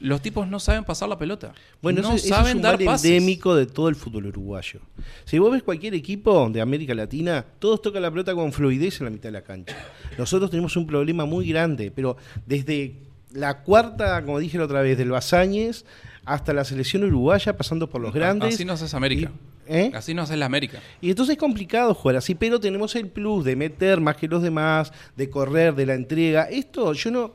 Los tipos no saben pasar la pelota. Bueno, no eso, eso saben es un dar mal pases. endémico de todo el fútbol uruguayo. Si vos ves cualquier equipo de América Latina, todos tocan la pelota con fluidez en la mitad de la cancha. Nosotros tenemos un problema muy grande, pero desde la cuarta, como dije la otra vez, del Basáñez hasta la selección uruguaya, pasando por los grandes. Así no haces América. Y- ¿eh? Así no haces la América. Y entonces es complicado jugar así, pero tenemos el plus de meter más que los demás, de correr, de la entrega. Esto, yo no,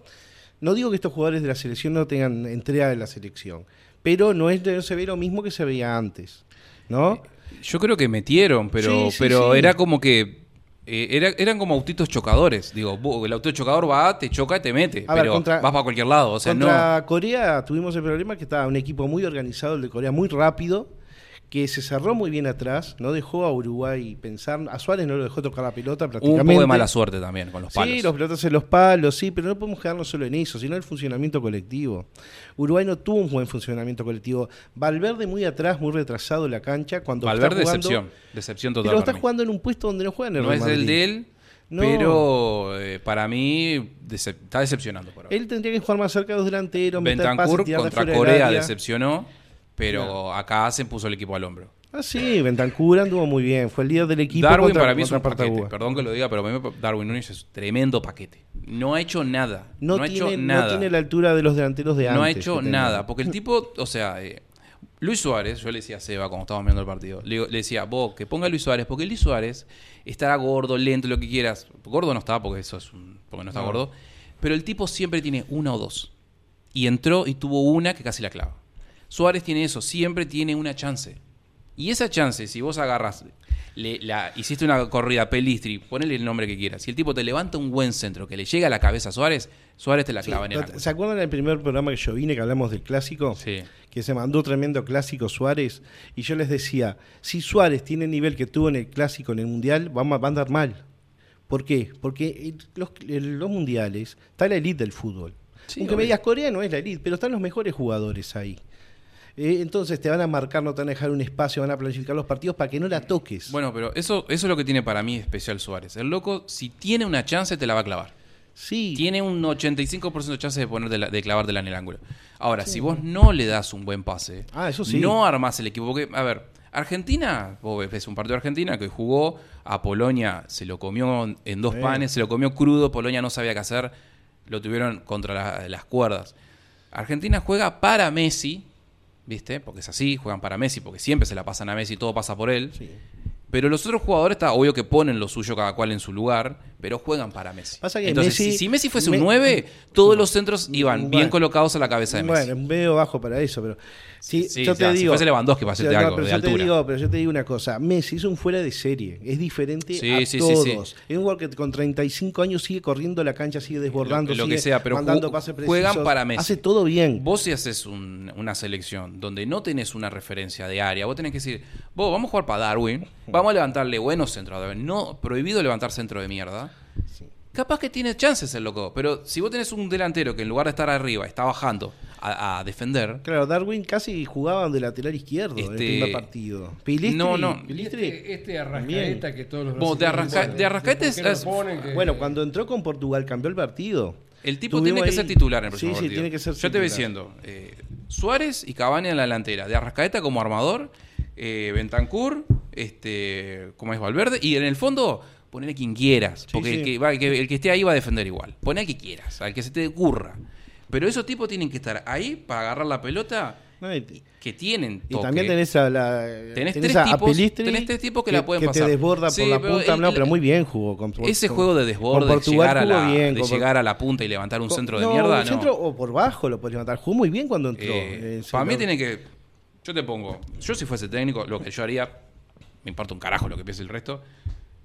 no digo que estos jugadores de la selección no tengan entrega de la selección, pero no, es, no se ve lo mismo que se veía antes, ¿no? Yo creo que metieron, pero, Sí, sí, pero sí. era como que. eh, era- eran como autitos chocadores. Digo, vos- el auto chocador va, te choca y te mete. A ver, pero contra- vas para cualquier lado. O sea, no. Contra Corea tuvimos el problema que estaba un equipo muy organizado, el de Corea, muy rápido, que se cerró muy bien atrás, no dejó a Uruguay pensar, a Suárez no lo dejó tocar la pelota prácticamente. un poco de mala suerte también con los palos. Sí, los pelotas en los palos, sí, pero no podemos quedarnos solo en eso, sino el funcionamiento colectivo. Uruguay no tuvo un buen funcionamiento colectivo. Valverde muy atrás, muy retrasado en la cancha. Cuando Valverde, está jugando, decepción. Decepción total. Pero está mí. jugando en un puesto donde no juega en el No Real es el de él, No. pero eh, para mí decep- está decepcionando por ahora. Él tendría que jugar más cerca de los delanteros, meter pases, Bentancur contra Corea decepcionó, pero acá se puso el equipo al hombro. Ah, sí, Bentancur anduvo muy bien. Fue el líder del equipo Darwin contra, para mí es un paquete. Perdón que lo diga, pero para mí Darwin Núñez es un tremendo paquete. No ha hecho nada. No, No, ha tiene, hecho no nada. tiene la altura de los delanteros de antes. no ha hecho nada. Porque el tipo, o sea, eh, Luis Suárez, yo le decía a Seba cuando estábamos viendo el partido, le, decía, vos, que ponga a Luis Suárez, porque Luis Suárez estará gordo, lento, lo que quieras. Gordo no está, porque eso es un- porque no está No. gordo. Pero el tipo siempre tiene una o dos. Y entró y tuvo una que casi la clava. Suárez tiene eso, siempre tiene una chance. Y esa chance, si vos agarras, le- la, hiciste una corrida pelistri, ponele el nombre que quieras. Si el tipo te levanta un buen centro que le llega a la cabeza a Suárez, Suárez te la Sí, clava en el ¿no- ángulo. ¿Se acuerdan del primer programa que yo vine que hablamos del clásico? Sí. Que se mandó tremendo clásico Suárez. Y yo les decía, si Suárez tiene el nivel que tuvo en el clásico en el mundial, va, a- va a andar mal. ¿Por qué? Porque en los, los mundiales está la elite del fútbol. Sí, Aunque me obvio. digas Corea no es la elite, pero están los mejores jugadores ahí. Eh, entonces te van a marcar, no te van a dejar un espacio, van a planificar los partidos para que no la toques. Bueno, pero eso, eso es lo que tiene para mí especial Suárez. El loco, si tiene una chance, te la va a clavar. sí, Tiene un 85% de chance de, poner de clavártela en el ángulo. Ahora, si vos no le das un buen pase, Ah, eso sí. no armás el equipo. Porque, a ver, Argentina, vos ves un partido de Argentina que jugó a Polonia, se lo comió en dos panes, se lo comió crudo, Polonia no sabía qué hacer, lo tuvieron contra la- las cuerdas. Argentina juega para Messi, ¿viste? Porque es así, juegan para Messi, porque siempre se la pasan a Messi, todo pasa por él. Pero los otros jugadores está obvio que ponen lo suyo cada cual en su lugar, pero juegan para Messi. Pasa que Entonces, Messi- si, si Messi fuese Me- un 9, todos los centros iban Bueno. bien colocados a la cabeza de Messi. Bueno, es medio bajo para eso, pero sí, Sí, yo o sea, te si digo. fuese Lewandowski para hacerte algo pero de yo te altura. digo, pero yo te digo una cosa, Messi es un fuera de serie, es diferente Sí, a sí, todos. Es un jugador que con 35 años sigue corriendo la cancha, sigue desbordando, Lo- lo sigue que sea, pero mandando pases juegan para Messi. Hace todo bien. Vos si haces un- una selección donde no tenés una referencia de área, vos tenés que decir, vos vamos a jugar para Darwin, vamos a levantarle buenos centros. No, prohibido levantar centro de mierda. Capaz que tiene chances el loco, pero si vos tenés un delantero que en lugar de estar arriba está bajando a, a defender, Claro, Darwin casi jugaba de lateral izquierdo en el Este- primer partido. Pilistri, No, no. Pilistri- Este, este Arrascaeta que todos los Vos, de Arrasca- Arrascaeta ¿por qué no es-? Que- Bueno, cuando entró con Portugal cambió el partido. el tipo Tuvimos tiene que ahí- ser titular en el próximo Sí, sí, partido. tiene que ser Yo te voy diciendo, eh, Suárez y Cavani en la delantera, de Arrascaeta como armador, eh, Bentancur, este, como es Valverde, y en el fondo poner a quien quieras, porque sí. El, que va- el que, el que esté ahí va a defender igual. Poné a quien quieras, al que se te ocurra. Pero esos tipos tienen que estar ahí para agarrar la pelota No, y- que tienen Y también tenés a la Tenés tenés tres a tipos- tenés tres tipos que la pueden pasar. te desborda Sí, por la punta, el- no, pero muy bien jugó con Ese con- juego de desborde, de llegar, a la, bien, de con- llegar a la punta y levantar un con- centro de no, mierda, no. centro o por bajo lo podría matar. Jugó muy bien cuando entró. Eh, Eh, para mí tiene que. Yo te pongo. Yo, si fuese técnico, lo que yo haría. Me importa un carajo lo que piense el resto.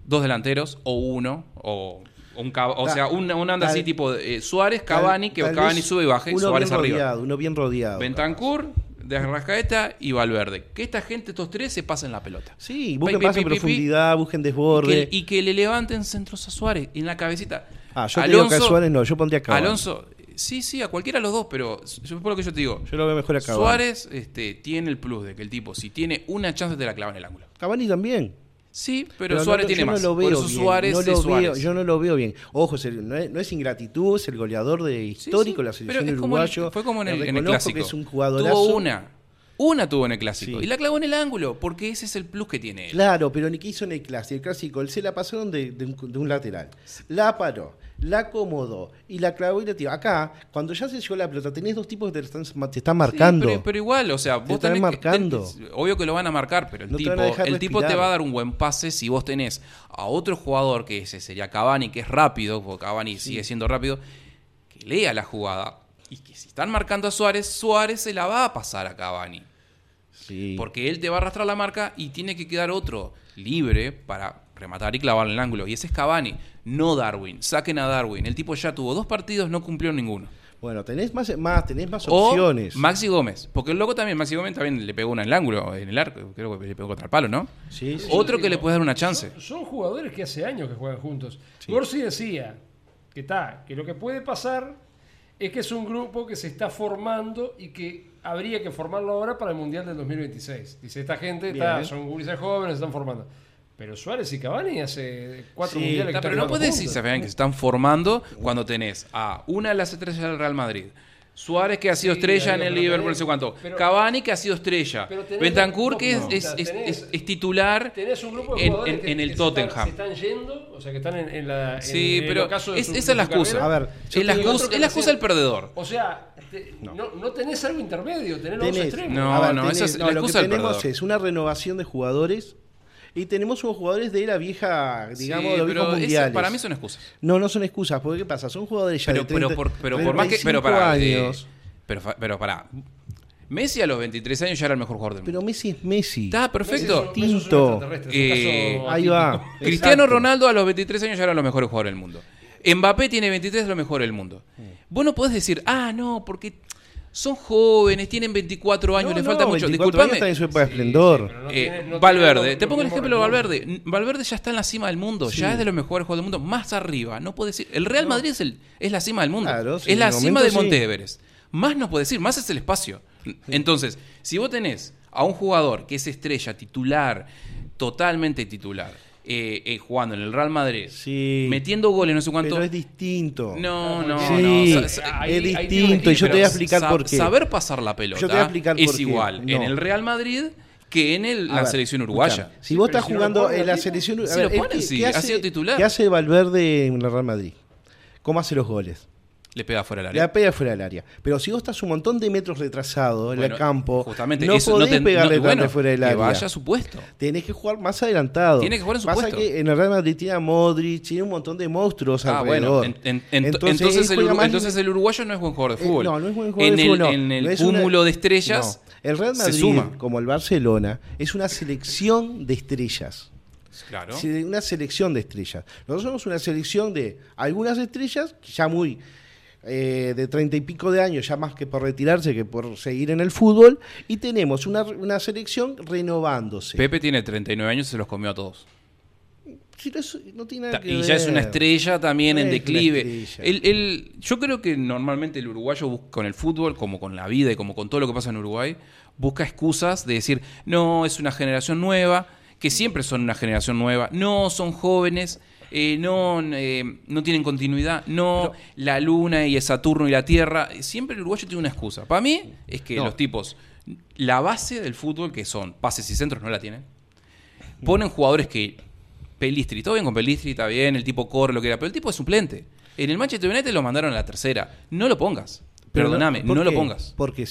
Dos delanteros o uno. O, un o sea, un, un anda así tipo eh, Suárez, Cavani, que Cavani sube y baje, uno Suárez bien arriba. rodeado, uno bien rodeado. Bentancur, de Arrascaeta y Valverde. Que esta gente, estos tres, se pasen la pelota. Sí, busquen Pi, profundidad, busquen Y que, desborde. y que le levanten centros a Suárez en la cabecita. Ah, yo te digo que a Suárez no, yo pondría a Cavani. Alonso, sí, sí, a cualquiera de los dos, pero yo por lo que yo te digo. Yo lo veo mejor a Cavani. Suárez este, tiene el plus de que el tipo, si tiene una chance, te la clava en el ángulo. Cavani también. Sí, pero, Suárez tiene más. No lo veo por eso bien, Suárez no es lo Suárez. Veo, yo no lo veo bien. Ojo, es el- no, es, no es ingratitud, es el goleador de Sí, histórico sí, de la pero selección uruguayo. fue como en el, en el clásico. que es un jugadorazo. Tuvo una. Una tuvo en el clásico. Sí. Y la clavó en el ángulo, porque ese es el plus que tiene él. Claro, pero ni que hizo en el clásico. El clásico, él se la pasaron de, de un, de un lateral. La paró, la acomodó y la clavó y la tiró. Acá, cuando ya se llegó la pelota, tenés dos tipos que te están, te están Sí, marcando. pero, pero igual, o sea, vos están tenés que- marcando. ten- obvio que lo van a marcar, pero el No te tipo, el tipo te va a dar un buen pase si vos tenés a otro jugador que ese sería Cavani, que es rápido, porque Cavani sigue siendo rápido, que lea la jugada. Y que si están marcando a Suárez, Suárez se la va a pasar a Cavani. Sí. Porque él te va a arrastrar la marca y tiene que quedar otro libre para rematar y clavar en el ángulo. Y ese es Cavani, no Darwin. Saquen a Darwin. El tipo ya tuvo dos partidos, no cumplió ninguno. Bueno, tenés más, más, tenés más O opciones. Maxi Gómez. Porque el loco también, Maxi Gómez también le pegó una en el ángulo, en el arco. Creo que le pegó contra el palo, ¿no? Sí, sí. Otro que le puede dar una chance. Son, son jugadores que hace años que juegan juntos. Gorsi decía que está, que lo que puede pasar es que es un grupo que se está formando y que habría que formarlo ahora para el Mundial del 2026. Dice, esta gente está, Bien. son gurises jóvenes, se están formando. Pero Suárez y Cavani hace cuatro Sí, mundiales que Está, están pero no puedes decir. Sebastián, que se están formando cuando tenés a una de las estrellas del Real Madrid. Suárez que ha sido Sí, estrella en el Liverpool, no sé cuánto. pero- Cavani que ha sido estrella. Bentancur que es, puntas, es- es- tenés- es- es titular Tenés un grupo de en, jugadores en- que, en el que se están- Tottenham. Se están, yendo, o sea, que están en, en la. en- Sí, en el pero ocaso de es- su- esa es la excusa. carrera. A ver, es la excusa, es la excusa del perdedor. O sea, te- no, no tenés algo intermedio, tenés los dos No, extremos. no, esa es la lo que excusa del tenemos perdedor. es una renovación de jugadores y tenemos unos jugadores de la vieja, digamos, Sí, de los pero viejos mundiales. para mí son excusas. No, no son excusas, porque ¿qué pasa? Son jugadores ya Pero, de 30, pero, por, pero por más que. 35 Pero para. años. pero, pero para. Messi a los 23 años ya era el mejor jugador del mundo. Pero Messi es Messi. Está perfecto. Distinto. extraterrestres, es Eh, caso Ahí va. Cristiano Exacto. Ronaldo a los 23 años ya era los mejores jugadores del mundo. Mbappé tiene 23, es lo mejor del mundo. Vos no podés decir, ah, no, porque son jóvenes, tienen 24 años, No, les no, falta mucho. 24 Disculpame. años está en su época de esplendor. pero no Eh, tiene- no tiene Valverde, te pongo el ejemplo de. Valverde. Valverde ya está en la cima del mundo, Sí. ya es de los mejores jugadores del mundo, más arriba. No puede decir. El Real Madrid es, el, es la cima del mundo, Claro, sí, es la cima sí. Monte Everest. Más no puede decir, más es el espacio. Entonces, si vos tenés a un jugador que es estrella, titular, totalmente titular, eh, eh, jugando en el Real Madrid, Sí. metiendo goles, no sé cuánto. Pero es distinto. No, no, Sí, no. Ahí- es distinto y yo te voy a explicar por qué. Saber pasar la pelota Yo te voy a explicar es por qué. igual en No. el Real Madrid que en el- la ver, selección uruguaya. escuchame, Si Sí, vos estás si jugando en la selección si a ver, lo ¿qué- ponen, sí, qué ha hace- sido titular. ¿Qué hace Valverde en el Real Madrid? ¿Cómo hace los goles? Le pega fuera del Le área. pega fuera del área. Pero si vos estás un montón de metros retrasado en Bueno, el campo, justamente no eso podés te- pegarle no- bueno, fuera del que área. vaya a su puesto. Tenés que jugar más adelantado. Tiene que jugar en su Pasa puesto. que en el Real Madrid tiene a Modric, tiene un montón de monstruos Ah, bueno, alrededor. en- en- en- Entonces, entonces, el, entonces uruguayo no es buen jugador de Eh, fútbol. no, no es buen jugador en de el, fútbol, en el una- cúmulo de estrellas. El Real se Madrid, suma. como el Barcelona, es una selección de estrellas. Claro. Una selección de estrellas. Nosotros somos una selección de algunas estrellas, ya muy eh, de treinta y pico de años, ya más que por retirarse que por seguir en el fútbol, y tenemos una, una selección renovándose. Pepe tiene 39 años y se los comió a todos. Sí, no, es- no tiene nada Ta- que Y ya es una estrella también No en es declive. El- el- yo creo que normalmente el uruguayo busca con el fútbol, como con la vida y como con todo lo que pasa en Uruguay, busca excusas de decir, no, es una generación nueva, que siempre son una generación nueva, no, son jóvenes, eh, no, eh, no tienen continuidad, no, la luna y el Saturno y la Tierra. Siempre el uruguayo tiene una excusa. Para mí es que No. los tipos, la base del fútbol, que son pases y centros, no la tienen. Ponen jugadores que. Pelistri, todo bien con Pelistri, está bien, el tipo corre, lo que era, pero el tipo es suplente. En el Manchester United lo mandaron a la tercera. No lo pongas. Perdóname, ¿por no lo pongas. Porque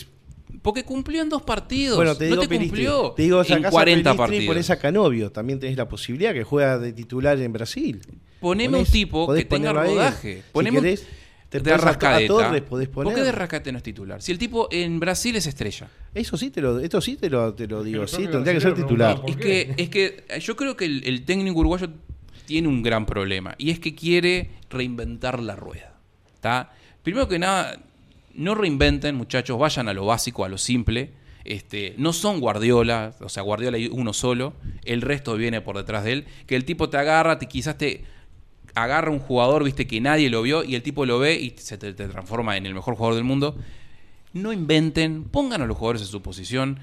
Porque cumplió en dos partidos. Bueno, te digo no te Pelistri. cumplió Te digo, en sacás a 40 Pelistri partidos. y ponés a Canovio. También tenés la posibilidad que juega de titular en Brasil. Poneme Ponés- un tipo que tenga a rodaje. Si Poneme un- querés, te de pones a- a. Torres podés ¿Por poner. qué de Arrascaeta no es titular? Si el tipo en Brasil es estrella. Eso sí te lo, esto sí te lo, te lo digo. Sí, creo que tendría que ser titular. Es ¿Por que, es que yo creo que el, el técnico uruguayo tiene un gran problema y es que quiere reinventar la rueda. ¿tá? Primero que nada, no reinventen, muchachos, vayan a lo básico, a lo simple. Este, no son Guardiola, o sea, Guardiola hay uno solo, el resto viene por detrás de él. Que el tipo te agarra, te, quizás te agarra un jugador, viste, que nadie lo vio y el tipo lo ve y se te, te transforma en el mejor jugador del mundo. No inventen, pongan a los jugadores en su posición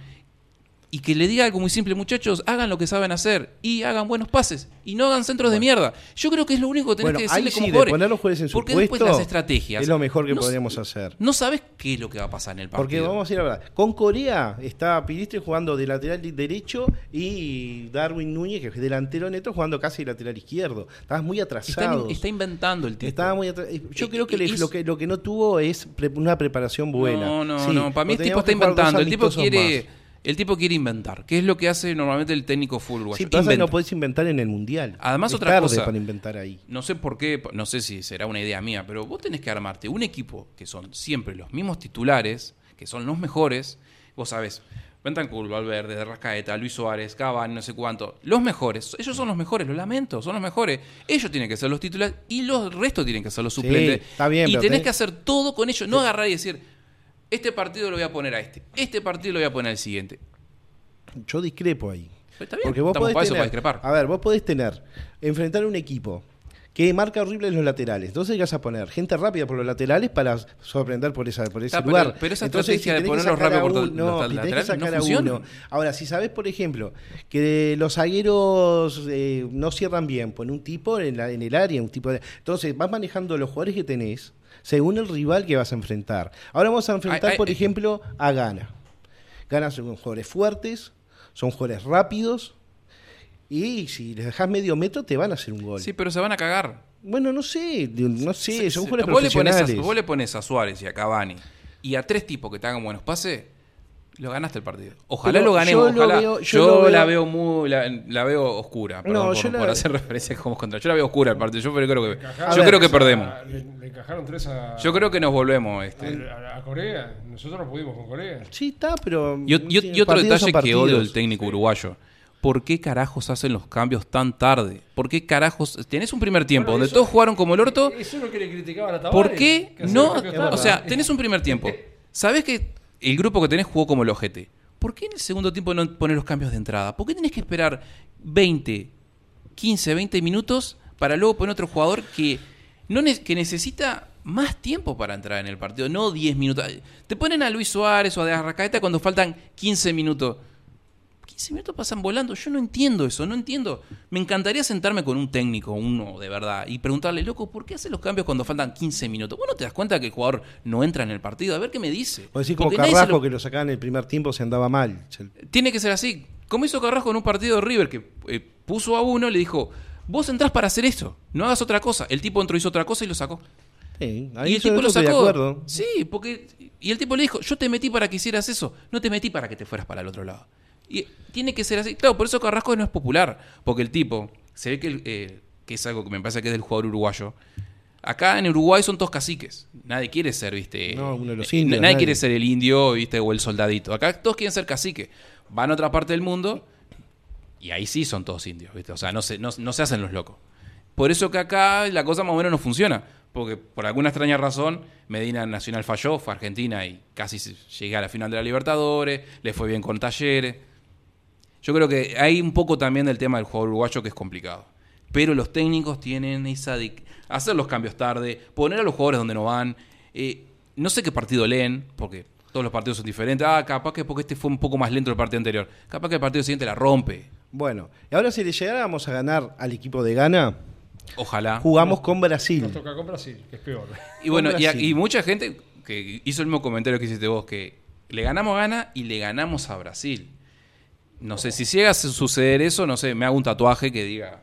y que le diga algo muy simple, muchachos, hagan lo que saben hacer y hagan buenos pases y no hagan centros de mierda. Yo creo que es lo único que tenés Bueno, que ahí decirle sí, como de poner los jugadores en su Porque puesto después las estrategias. es lo mejor que no- podríamos hacer. No sabes qué es lo que va a pasar en el partido. Porque vamos a ir a la verdad. Con Corea está Pilistri jugando de lateral derecho y Darwin Núñez, que es delantero neto, jugando casi de lateral izquierdo. Estabas muy atrasado. está inventando el tipo. Estaba muy eh, Yo Eh, creo que eh, es- lo que lo que no tuvo es pre- una preparación buena. No, no, Sí, no. Para mí el tipo está inventando. El tipo quiere. más. El tipo quiere inventar. ¿Qué es lo que hace normalmente el técnico fútbol uruguayo? Sí, pasa que no podés inventar en el mundial. Además, Es otra tarde cosa. para inventar ahí. No sé por qué, no sé si será una idea mía, pero vos tenés que armarte un equipo que son siempre los mismos titulares, que son los mejores. Vos sabés, Bentancur, Valverde, de Rascaeta, Luis Suárez, Cavani, no sé cuánto. Los mejores. Ellos son los mejores, lo lamento, son los mejores. Ellos tienen que ser los titulares y los restos tienen que ser los suplentes. está bien, y tenés- que hacer todo con ellos. No agarrar y decir, este partido lo voy a poner a este, este partido lo voy a poner al siguiente. Yo discrepo ahí. Está bien, Porque vos podés para eso, tener, para discrepar. A ver, vos podés tener, enfrentar un equipo que marca horrible en los laterales. Entonces vas a poner gente rápida por los laterales para sorprender por, esa, por ese Ah, lugar. pero esa Entonces, estrategia de tenés que ponerlos rápido por los no, laterales no sacar a funciona. uno. Ahora, si sabés, por ejemplo, que los zagueros eh, no cierran bien, pon un tipo en, la- en el área, un tipo de... Entonces vas manejando los jugadores que tenés según el rival que vas a enfrentar. Ahora vamos a enfrentar, Ay, por eh. ejemplo, a Gana. Gana son jugadores fuertes, son jugadores rápidos. Y si les dejas medio metro, te van a hacer un gol. Sí, pero se van a cagar. Bueno, no sé, no sé, Sí, son sí. jugadores vos le, pones a, profesionales. vos le pones a Suárez y a Cavani y a tres tipos que te hagan buenos pases, lo ganaste el partido. Ojalá Pero lo ganemos, yo lo ojalá. veo- yo yo lo veo- la veo muy, la, la veo oscura, perdón No, por, yo la- por hacer referencia como contra. Yo la veo oscura el partido. Yo creo que, Encajaron yo creo que tres a- perdemos. Le, le encajaron tres a, Yo creo que nos volvemos. Este. a, a Corea. Nosotros no pudimos con Corea. Sí, está, pero. Y, o- y otro detalle que odio del técnico uruguayo. ¿Por qué carajos hacen los cambios tan tarde? ¿Por qué carajos? Tenés un primer tiempo Bueno, donde eso- todos jugaron como el orto. Eso es lo que le criticaban a Tavares. ¿Por qué no? O sea, tenés un primer tiempo. Sabés que el grupo que tenés jugó como el ojete. ¿Por qué en el segundo tiempo no pones los cambios de entrada? ¿Por qué tenés que esperar 20, 15, 20 minutos para luego poner otro jugador que, no que necesita más tiempo para entrar en el partido? No 10 minutos. Te ponen a Luis Suárez o a De Arrascaeta cuando faltan 15 minutos. 15 minutos pasan volando. Yo no entiendo eso, no entiendo. Me encantaría sentarme con un técnico, uno de verdad, y preguntarle, loco, ¿por qué hace los cambios cuando faltan 15 minutos? Vos no te das cuenta que el jugador no entra en el partido. A ver qué me dice. O decir como Carrasco lo- que lo sacaban en el primer tiempo se andaba mal. Tiene que ser así. Como hizo Carrasco en un partido de River que eh, puso a uno, le dijo, vos entrás para hacer esto, no hagas otra cosa. El tipo entró, hizo otra cosa y lo sacó. Sí, ahí y el tipo lo de sacó. acuerdo. Sí, porque. Y el tipo le dijo: Yo te metí para que hicieras eso. No te metí para que te fueras para el otro lado. Y tiene que ser así. Claro, por eso Carrasco no es popular. Porque el tipo, se ve que, eh, que es algo que me parece que es del jugador uruguayo. Acá en Uruguay son todos caciques. Nadie quiere ser, viste. No, uno de los eh, indios, Nadie, nadie. quiere ser el indio, viste, o el soldadito. Acá todos quieren ser cacique. Van a otra parte del mundo y ahí sí son todos indios, viste. O sea, no se, no, no se hacen los locos. Por eso que acá la cosa más o menos no funciona. Porque por alguna extraña razón, Medina Nacional falló, fue a Argentina y casi llegué a la final de la Libertadores, le fue bien con Talleres. Yo creo que hay un poco también del tema del jugador uruguayo que es complicado. Pero los técnicos tienen esa de hacer los cambios tarde, poner a los jugadores donde no van. Eh, no sé qué partido leen, porque todos los partidos son diferentes. Ah, capaz que porque este fue un poco más lento el partido anterior. Capaz que el partido siguiente la rompe. Bueno, y ahora si le llegáramos a ganar al equipo de Ghana, Ojalá. jugamos con Brasil. Nos toca con Brasil, que es peor. Y bueno, y, y mucha gente que hizo el mismo comentario que hiciste vos, que le ganamos a Ghana y le ganamos a Brasil. No sé, si llega a suceder eso, no sé, me hago un tatuaje que diga,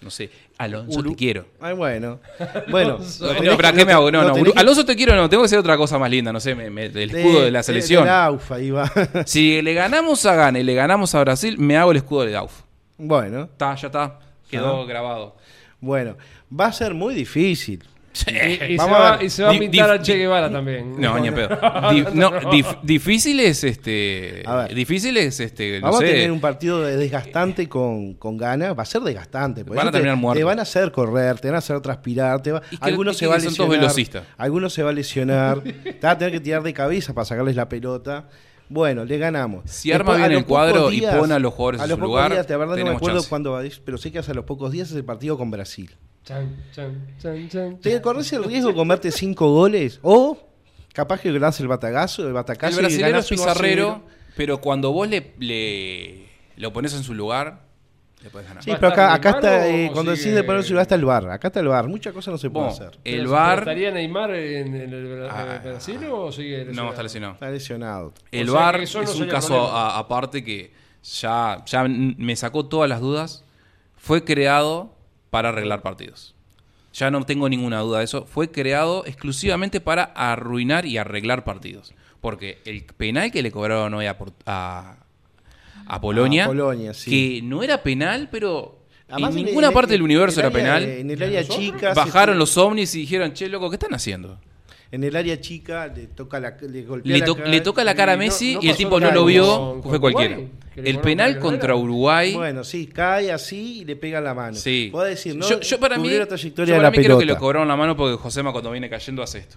no sé, Alonso te quiero. Ay, bueno. Bueno. No, pero ¿a qué me hago? No, no, Alonso te quiero, no, tengo que hacer otra cosa más linda, no sé, me- me- el escudo de, la selección. de ahí va. Si le ganamos a Ghana y le ganamos a Brasil, me hago el escudo de Dauf. bueno, Está, ya está, quedó grabado. bueno. Va a ser muy difícil. Y, y Vamos se a va, ver. y se va a Di- pintar di- a Che Guevara también. No, ni a pedo. Di- no, dif- difícil es este. A ver. Difícil es este. No Vamos sé. a tener un partido de- desgastante con, con Ghana. Va a ser desgastante. porque Van a te- terminar muertos. Te van a hacer correr, te van a hacer transpirar. Te va- Y que- algunos y se que va a son todos lesionar. velocistas. Algunos se va a lesionar. te va a tener que tirar de cabeza para sacarles la pelota. Bueno, le ganamos. Si arma a bien los el cuadro pocos y pone a los jugadores a en su pocos lugar, días, de verdad no me tenemos acuerdo chance. cuándo es, pero sé que hace los pocos días es el partido con Brasil. Chan, chan, chan, chan, ¿Te corres el riesgo de comerte cinco goles? O capaz que das el batagazo, el El batacazo brasilero ganas es 1 a 0. pizarrero, pero cuando vos le, le lo pones en su lugar, le puedes ganar. Sí, ¿Va a pero acá, está, eh, cuando sigue- decís de poner celular está el bar. Acá está el bar. Muchas cosas no se puede Bueno, hacer. el bar. ¿Estaría Neymar en, en el Ah, en Brasil o sigue lesionado? No, está lesionado. Está lesionado. El O sea no es un caso aparte que ya, ya me sacó todas las dudas. Fue creado para arreglar partidos. Ya no tengo ninguna duda de eso. Fue creado exclusivamente para arruinar y arreglar partidos. Porque el penal que le cobraron hoy a, Por- a, a Polonia, A Polonia, sí. que no era penal, pero Además, en en ninguna el- parte del universo era área- penal. En el área chica. Bajaron los ovnis y dijeron, che, loco, ¿qué están haciendo? En el área chica le toca la, le golpea Le, la cara. le toca la cara a y no- Messi no y el tipo no lo vio, con fue cualquiera. Uruguay, El penal contra era. Uruguay. Bueno, sí, cae así y le pega la mano. Sí. Puedo decir, ¿no? yo, yo para mí, la yo trayectoria para de la mí creo que le cobraron la mano porque Josema cuando viene cayendo hace esto.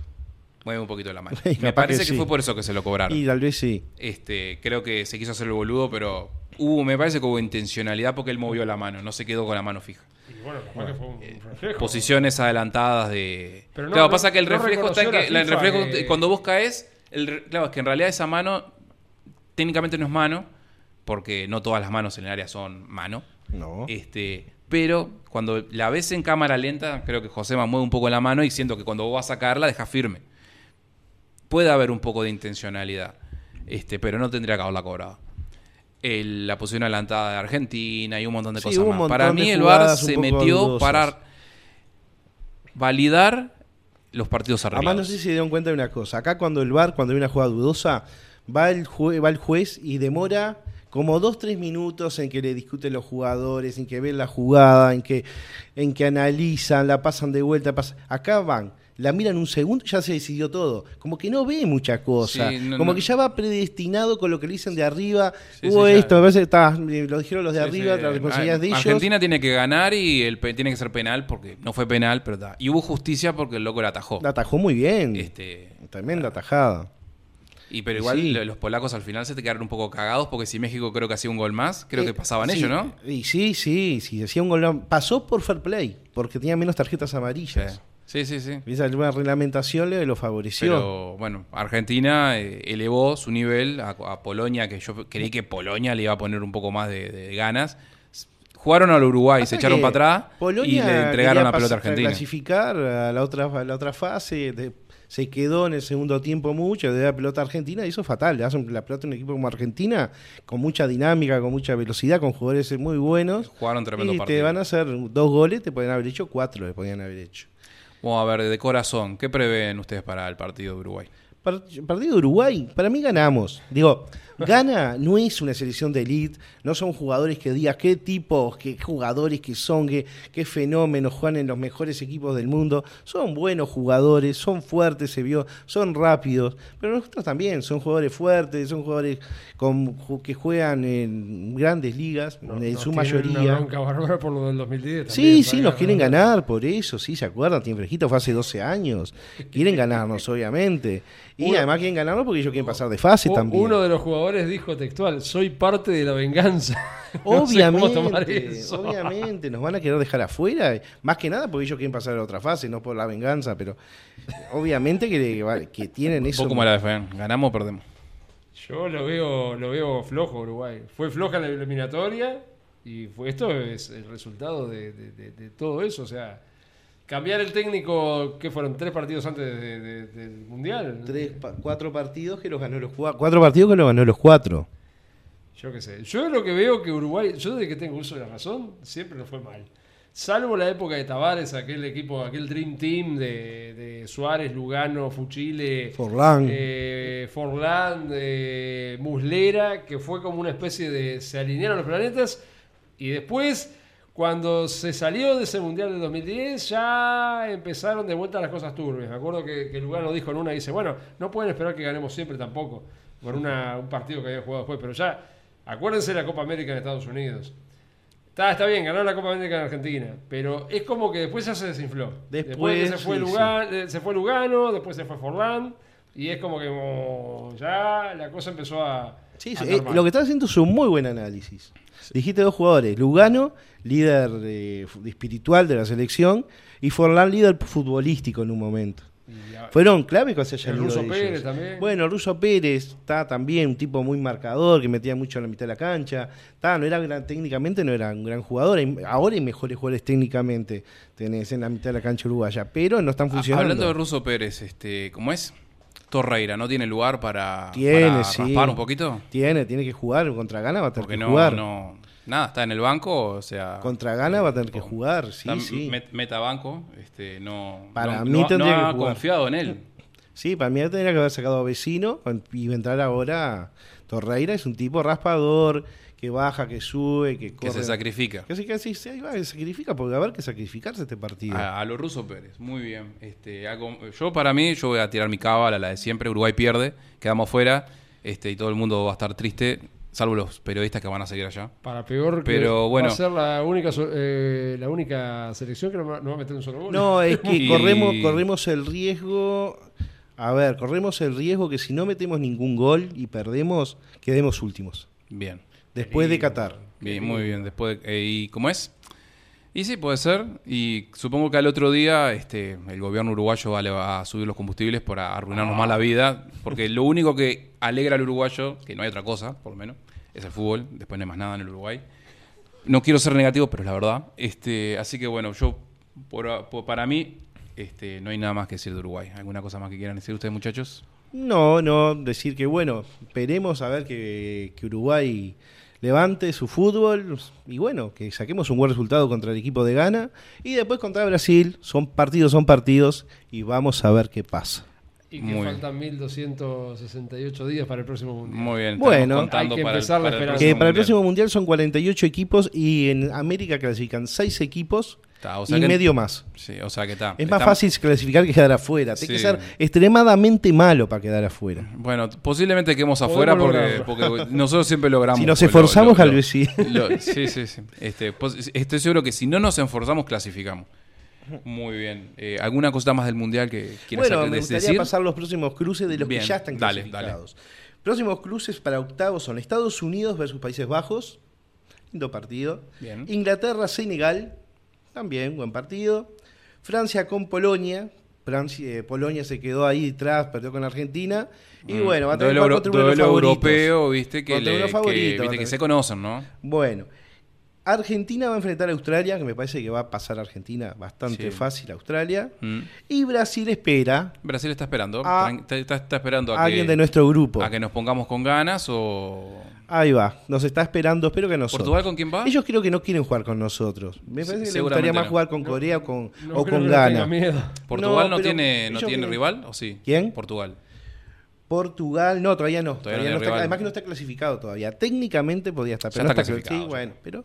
Mueve un poquito la mano. Y Me parece que fue por eso que se lo cobraron. Y tal vez sí. Este, creo que se quiso hacer el boludo, pero hubo, me parece que hubo intencionalidad porque él movió la mano, no se quedó con la mano fija. Y bueno, capaz que fue un reflejo. Posiciones adelantadas de. Pero no- claro, no- pasa que el no reflejo está en que, el reflejo que- cuando vos caes, el claro, es que en realidad esa mano técnicamente no es mano, porque no todas las manos en el área son mano. No. Este, pero cuando la ves en cámara lenta, creo que Josema mueve un poco la mano y siento que cuando vos vas a sacarla deja firme. Puede haber un poco de intencionalidad, este, pero no tendría que haberla cobrado. El- la posición adelantada de Argentina y un montón de Sí, cosas más. Para mí el VAR se metió dudosas. para validar los partidos Además, arreglados. no sé si se dieron cuenta de una cosa. Acá cuando el VAR, cuando hay una jugada dudosa, va el, jue- va el juez y demora como dos, tres minutos en que le discuten los jugadores, en que ven la jugada, en que, en que analizan, la pasan de vuelta. Acá van, la miran un segundo y ya se decidió todo. Como que no ve mucha cosa. Sí, no- como no. que ya va predestinado con lo que le dicen de arriba. Sí, Hubo sí, ya. esto, me parece que está- lo dijeron los de arriba, de ellos. Argentina tiene que ganar y el tiene que ser penal porque no fue penal, pero está. Y hubo justicia porque el loco la atajó. La atajó muy bien. Este, Tremenda tajada. Y pero igual Sí. los polacos al final se te quedaron un poco cagados porque si México creo que hacía un gol más, creo Eh, que pasaban sí, ellos, ¿no? Y sí, sí, sí, hacía un gol. Pasó por fair play, porque tenía menos tarjetas amarillas. Sí, sí, sí. Esa una reglamentación le lo favoreció. Pero bueno, Argentina eh, elevó su nivel a, a Polonia, que yo creí que Polonia le iba a poner un poco más de, de ganas. Jugaron al Uruguay, Pasa se echaron para atrás Polonia y le entregaron la pelota a Argentina. clasificar a la otra, a la otra fase. de- se quedó en el segundo tiempo mucho de la pelota a Argentina y eso es fatal. Le hacen la pelota a un equipo como Argentina con mucha dinámica, con mucha velocidad, con jugadores muy buenos. Jugaron tremendo y te van a hacer dos goles, te pueden haber hecho cuatro, le podían haber hecho. Vamos a ver, de corazón, ¿qué prevén ustedes para el partido de Uruguay? Par- Partido de Uruguay, para mí ganamos. Digo, gana no es una selección de elite, no son jugadores que digas qué tipos, qué jugadores que son, qué, qué fenómenos juegan en los mejores equipos del mundo. Son buenos jugadores, son fuertes, se vio, son rápidos, pero nosotros también son jugadores fuertes, son jugadores con, que juegan en grandes ligas, en su mayoría. Una por lo del 2010. Sí, también, sí, para nos quieren ganar, por eso, sí, se acuerdan, Tiene Fresquito fue hace 12 años. Quieren ganarnos, obviamente. Y Uno- además quieren ganarnos porque ellos quieren pasar de fase también. Uno de los jugadores dijo textual, soy parte de la venganza. No sé cómo tomar Obviamente, eso. obviamente, nos van a querer dejar afuera, más que nada porque ellos quieren pasar a la otra fase, no por la venganza, pero obviamente que, que tienen Un eso. poco como la de Fean, ¿ganamos o perdemos? Yo lo veo, lo veo flojo Uruguay. Fue floja la eliminatoria y fue, esto es el resultado de, de- de- de todo eso. O sea, cambiar el técnico, que fueron tres partidos antes de- de- del Mundial. Tres, pa- cuatro partidos que los ganó los cuatro. Cuatro partidos que los ganó los cuatro. Yo qué sé. Yo lo que veo que Uruguay, yo desde que tengo uso de la razón, siempre no fue mal. Salvo la época de Tavares, aquel equipo, aquel Dream Team de, de Suárez, Lugano, Fuchile, Forlán. eh, Forlán, eh, Muslera, que fue como una especie de. Se alinearon los planetas y después, cuando se salió de ese mundial del 2010, ya empezaron de vuelta las cosas turbias. Me acuerdo que, que Lugano dijo en una: dice, bueno, no pueden esperar que ganemos siempre tampoco, por una- un partido que habían jugado después, pero ya, acuérdense de la Copa América en Estados Unidos. Está, está bien, ganó la Copa América en Argentina, pero es como que después ya se desinfló. Después, que se fue, sí, Lugano, eh, se fue Lugano, después se fue Forlán, y es como que ya la cosa empezó a. Sí, a eh, lo que estás haciendo es un muy buen análisis. Dijiste dos jugadores, Lugano, líder eh, espiritual de la selección, y Forlán, líder futbolístico en un momento. A- Fueron clave que se hayan El Ruso ellos. Pérez también. Bueno, Ruso Pérez está también un tipo muy marcador, que metía mucho en la mitad de la cancha. Está, no era gran- técnicamente no era un gran jugador. Ahora hay mejores jugadores técnicamente tenés en la mitad de la cancha uruguaya, pero no están funcionando. Hablando de Russo Pérez, este, ¿cómo es? Torreira, ¿no tiene lugar para, Tiene, para sí. raspar un poquito? Tiene, tiene que jugar contra Gana, va a tener Porque que no, jugar. no, nada, está en el banco, o sea... Contra Gana va a tener que jugar, sí, está sí. met- metabanco, este, no, Para no, mí no- tendría no que ha jugar. confiado en él. Sí, para mí tendría que haber sacado a Vecino y va a entrar ahora. Torreira es un tipo raspador, que baja, que sube, que Que corre. se sacrifica. Que sí, que ahí va, que sacrifica, porque va a haber que sacrificarse este partido. A, a lo ruso Pérez, muy bien. Este, yo para mí, yo voy a tirar mi cábala, la de siempre. Uruguay pierde, quedamos fuera este, y todo el mundo va a estar triste, salvo los periodistas que van a seguir allá. Para peor que Pero, bueno. va a ser la única eh, la única selección que no va, no va a meter un solo gol. No, es que Y- corremos, corremos el riesgo. A ver, corremos el riesgo que si no metemos ningún gol y perdemos, quedemos últimos. Bien. Después de Qatar. Bien, muy bien. Después, de- eh, ¿Y cómo es? Y sí, puede ser. Y supongo que al otro día este, el gobierno uruguayo va, le va a subir los combustibles para arruinarnos más la vida. Porque lo único que alegra al uruguayo, que no hay otra cosa, por lo menos, es el fútbol. Después no hay más nada en el Uruguay. No quiero ser negativo, pero es la verdad. Este, así que bueno, yo, por- por- para mí, este, no hay nada más que decir de Uruguay. ¿Alguna cosa más que quieran decir ustedes, muchachos? No, no, decir que bueno, esperemos a ver que, que Uruguay levante su fútbol y bueno, que saquemos un buen resultado contra el equipo de Ghana y después contra Brasil, son partidos, son partidos y vamos a ver qué pasa. Y que Muy bien. faltan 1268 días para el próximo mundial. Muy bien. Bueno, hay que para el- empezar la para el esperanza. Que para el mundial. próximo mundial son 48 equipos y en América clasifican 6 equipos Está, o sea y que- medio más. Sí, o sea que está. Es más fácil clasificar que quedar afuera. Tiene que Sí. ser extremadamente malo para quedar afuera. Bueno, posiblemente quedemos afuera porque, nosotros siempre logramos. Si nos esforzamos, lo- al lo- vez sí. lo- sí, sí, sí. Este, pues, estoy seguro que si no nos esforzamos, clasificamos. Muy bien. Eh, ¿Alguna cosa más del mundial que quieras Bueno, me gustaría decir? pasar los próximos cruces de los Bien, que ya están dale, clasificados. Próximos cruces para octavos son Estados Unidos versus Países Bajos, lindo partido. Bien. Inglaterra, Senegal, también buen partido. Francia con Polonia. Francia, eh, Polonia se quedó ahí detrás, perdió con Argentina. Y Mm. bueno, va a tener duelo favoritos. europeo, viste, que, le- que- viste, que se conocen, ¿no? Bueno, Argentina va a enfrentar a Australia, que me parece que va a pasar a Argentina bastante Sí. fácil a Australia. Mm. Y Brasil espera Brasil está esperando. A- está, está- está esperando a, a alguien que, de nuestro grupo. a que nos pongamos con ganas o... Ahí va, nos está esperando, espero que nosotros. ¿Portugal con quién va? Ellos creo que no quieren jugar con nosotros. Me Sí, parece que les seguramente gustaría más no. jugar con No, Corea o con, No o creo con que no tenga Ghana. miedo. ¿Portugal no, tiene, no tiene rival o sí? ¿Quién? Portugal. Portugal, no, todavía no. Todavía Todavía no no tiene está- rival. además que no está clasificado todavía. Técnicamente podía estar, Ya pero no está está clasificado, Sí, ya bueno, pero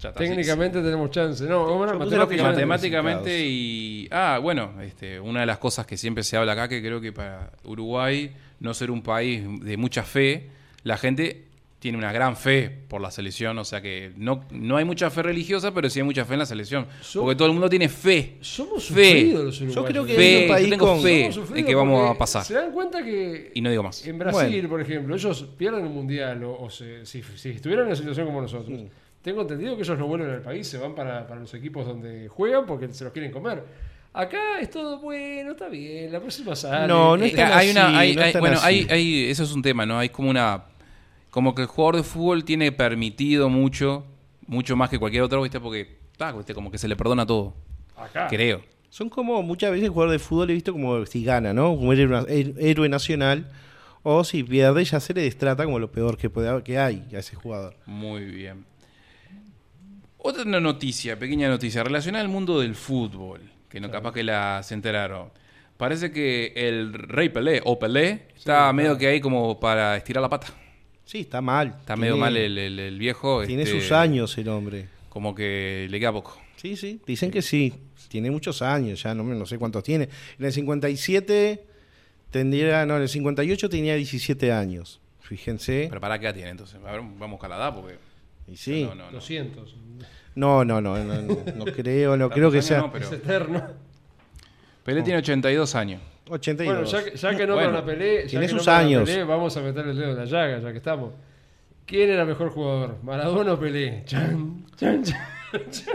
Ya está, sí, Técnicamente tenemos chance. No, bueno, matemáticamente. Matemáticamente y... Ah, bueno, este, una de las cosas que siempre se habla acá, que creo que para Uruguay no ser un país de mucha fe, la gente tiene una gran fe por la selección, o sea que no, no hay mucha fe religiosa, pero sí hay mucha fe en la selección, Yo- porque todo el mundo tiene fe. Somos Fe. los Yo creo que Fe, un país yo tengo con- fe en que vamos a pasar. Se dan cuenta que Y no digo más. en Brasil, Bueno. por ejemplo, ellos pierden un mundial o, o se- si, si estuvieran en una situación como nosotros, tengo entendido que ellos no vuelven al país, se van para, para los equipos donde juegan porque se los quieren comer. Acá es todo bueno, está bien, la próxima sale. No, no Eh, es tan hay una, hay- no hay- bueno, hay, hay- eso es un tema, ¿no? Hay como una, como que el jugador de fútbol tiene permitido mucho, mucho más que cualquier otro, ¿viste? Porque, ah, ¿viste? como que se le perdona todo, Acá. creo. Son como muchas veces el jugador de fútbol he visto como si gana, ¿no? Como héroe, héroe nacional O si pierde, ya se le destrata como lo peor que, puede, que hay a ese jugador. Muy bien. Otra noticia, pequeña noticia, relacionada al mundo del fútbol, que no capaz que la se enteraron. Parece que el Rey Pelé, o Pelé, está medio que ahí como para estirar la pata. Sí, está mal. Está medio mal el, el- el viejo. Tiene este, sus años el hombre. Como que le queda poco. Sí, sí, dicen que sí. Tiene muchos años, ya no, me- no sé cuántos tiene. En el 57 tendría, no, en el 58 tenía 17 años. Fíjense. Pero para qué edad tiene entonces. A ver, vamos a buscar la edad porque. Y sí. No, no, no. 200. No, no, no, no, no, no creo, no creo que sea. no, pero Es eterno. Pelé tiene 82 años. 82. Bueno, ya, que- ya que no Bueno, la Pelé, ya tiene que sus nombran a años. Pelé, vamos a meter el dedo en la llaga, ya que estamos. ¿Quién era mejor jugador? ¿Maradona o Pelé? Chan, chan, chan, chan.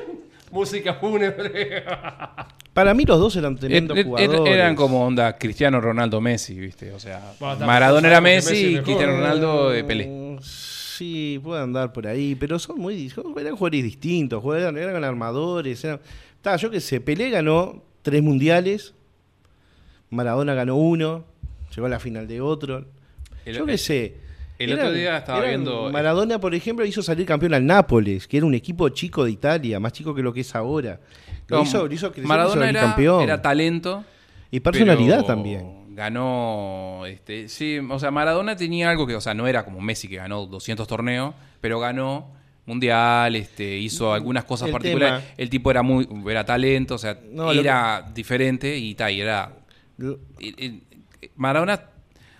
Música fúnebre. Para mí los dos eran tremendos jugadores. eran como onda Cristiano Ronaldo Messi, ¿viste? O sea, Bueno, tampoco Maradona era sabemos que Messi Messi es y mejor. Cristiano Ronaldo eh, Pelé. Sí, puede andar por ahí, pero son muy eran jugadores distintos, jugaban- eran, armadores. Eran, Ta, yo qué sé, Pelé ganó tres mundiales, Maradona ganó uno, llegó a la final de otro. El- yo qué sé. el otro día estaba viendo- Maradona, por ejemplo, hizo salir campeón al Nápoles, que era un equipo chico de Italia, más chico que lo que es ahora. Lo No, hizo, lo hizo crecer, Maradona hizo era, campeón. era talento. y personalidad pero también. Ganó, este, sí, o sea, Maradona tenía algo que, o sea, no era como Messi que ganó 200 torneos, pero ganó mundial, este, hizo algunas cosas El particulares. tema- El tipo era muy, era talento, o sea, No, era diferente y tal, y era Lo- y- y- Maradona,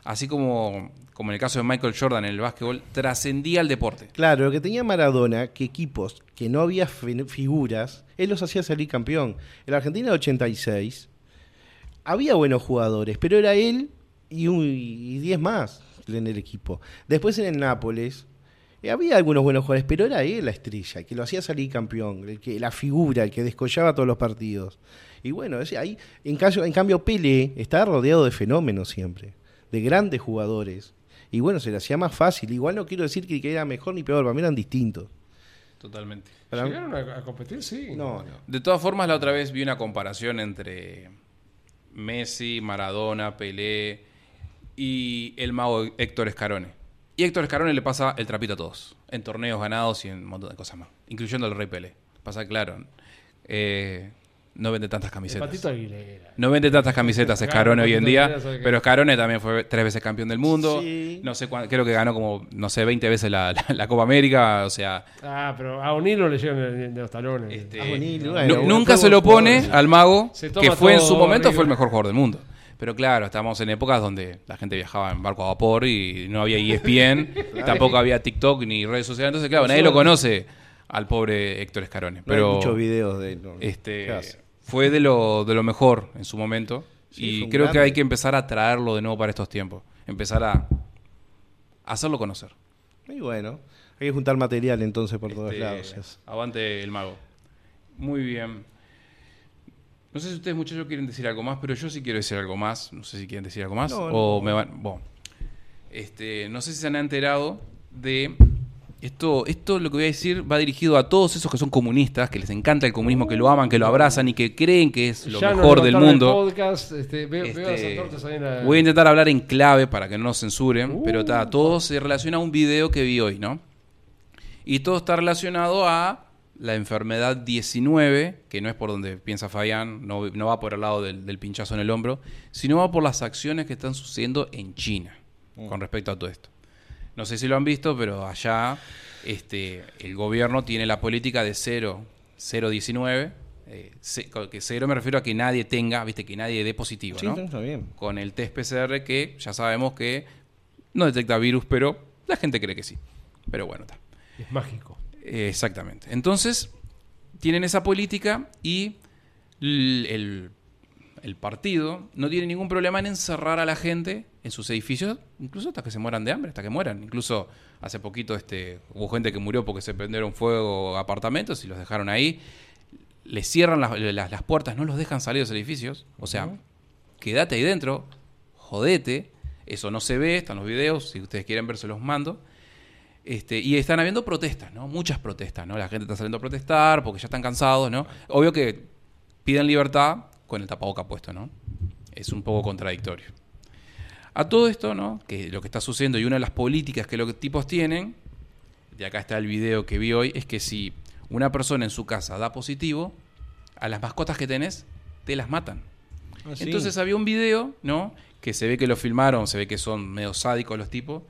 así como, como en el caso de Michael Jordan en el básquetbol, trascendía el deporte. Claro, lo que tenía Maradona, que equipos que no había fi- figuras, él los hacía salir campeón. En la Argentina de 86 había buenos jugadores, pero era él y, un- y 10 más en el equipo. Después en el Nápoles eh, había algunos buenos jugadores, pero era él la estrella, el que lo hacía salir campeón, el que, la figura, el que descollaba todos los partidos. Y bueno, ese- ahí, en, caso, en cambio Pelé estaba rodeado de fenómenos siempre, de grandes jugadores. Y bueno, se le hacía más fácil. Igual no quiero decir que, que era mejor ni peor, para mí eran distintos. Totalmente. ¿Llegaron a, a competir? Sí. No, no. De todas formas, la otra vez vi una comparación entre Messi, Maradona, Pelé y el mago Héctor Escarone. Y Héctor Escarone le pasa el trapito a todos, en torneos ganados y en un montón de cosas más, incluyendo el Rey Pelé. Pasa claro, eh, no vende tantas El camisetas. Patito Aguilera. No vende tantas camisetas Escarone hoy en día, pero Escarone también fue tres veces campeón del mundo. Sí. No sé cuán- creo que ganó como, no sé, 20 veces la, la- la Copa América. O sea, Ah, pero a O'Neill no le llegan los talones. este, bueno, bueno, nunca se lo pone al mago, que fue en su momento arriba. fue el mejor jugador del mundo. Pero claro, estamos en épocas donde la gente viajaba en barco a vapor y no había ESPN, tampoco había TikTok ni redes sociales. Entonces, claro, nadie lo conoce al pobre Héctor Escarone. No Pero hay muchos videos de él. no. este ¿Qué hace? Fue de lo, de lo mejor en su momento. Sí, y creo que hay que empezar a traerlo de nuevo para estos tiempos. Empezar a hacerlo conocer. Y bueno, hay que juntar material entonces por todos Este, lados. Es- Avante el mago. Muy bien. No sé si ustedes, muchachos, quieren decir algo más, pero yo sí quiero decir algo más. No sé si quieren decir algo más. No, o no. me van. Bueno. Este, no sé si se han enterado de. Esto, esto lo que voy a decir va dirigido a todos esos que son comunistas, que les encanta el comunismo, que lo aman, que lo abrazan y que creen que es lo Ya mejor del mundo. podcast, este, veo, veo las Este, antorchas ahí en la- Voy a intentar hablar en clave para que no nos censuren, Uh. pero ta, todo se relaciona a un video que vi hoy, ¿no? Y todo está relacionado a la enfermedad 19, que no es por donde piensa Fabián, no, no va por el lado del, del pinchazo en el hombro, sino va por las acciones que están sucediendo en China con respecto a todo esto. No sé si lo han visto, pero allá este, el gobierno tiene la política de 0, 019, eh, que cero me refiero a que nadie tenga, viste, que nadie dé positivo, Sí, ¿no? está bien. con el test PCR que ya sabemos que no detecta virus, pero la gente cree que sí. Pero bueno, está. Es mágico. Eh, Exactamente. Entonces, tienen esa política y el, el partido no tiene ningún problema en encerrar a la gente en sus edificios, incluso hasta que se mueran de hambre, hasta que mueran. Incluso hace poquito este, hubo gente que murió porque se prendieron fuego apartamentos y los dejaron ahí. Les cierran las, las- las puertas, no los dejan salir de los edificios. O sea, quédate ahí dentro, jodete. Eso no se ve, están los videos, si ustedes quieren ver se los mando. Este, y están habiendo protestas, ¿no? Muchas protestas, ¿no? La gente está saliendo a protestar porque ya están cansados, ¿no? Obvio que piden libertad con el tapaboca puesto, ¿no? Es un poco contradictorio. A todo esto, ¿no? Que lo que está sucediendo y una de las políticas que los tipos tienen, de acá está el video que vi hoy, es que si una persona en su casa da positivo, a las mascotas que tenés, te las matan. Ah, sí. Entonces había un video, ¿no? Que se ve que lo filmaron, se ve que son medio sádicos los tipos.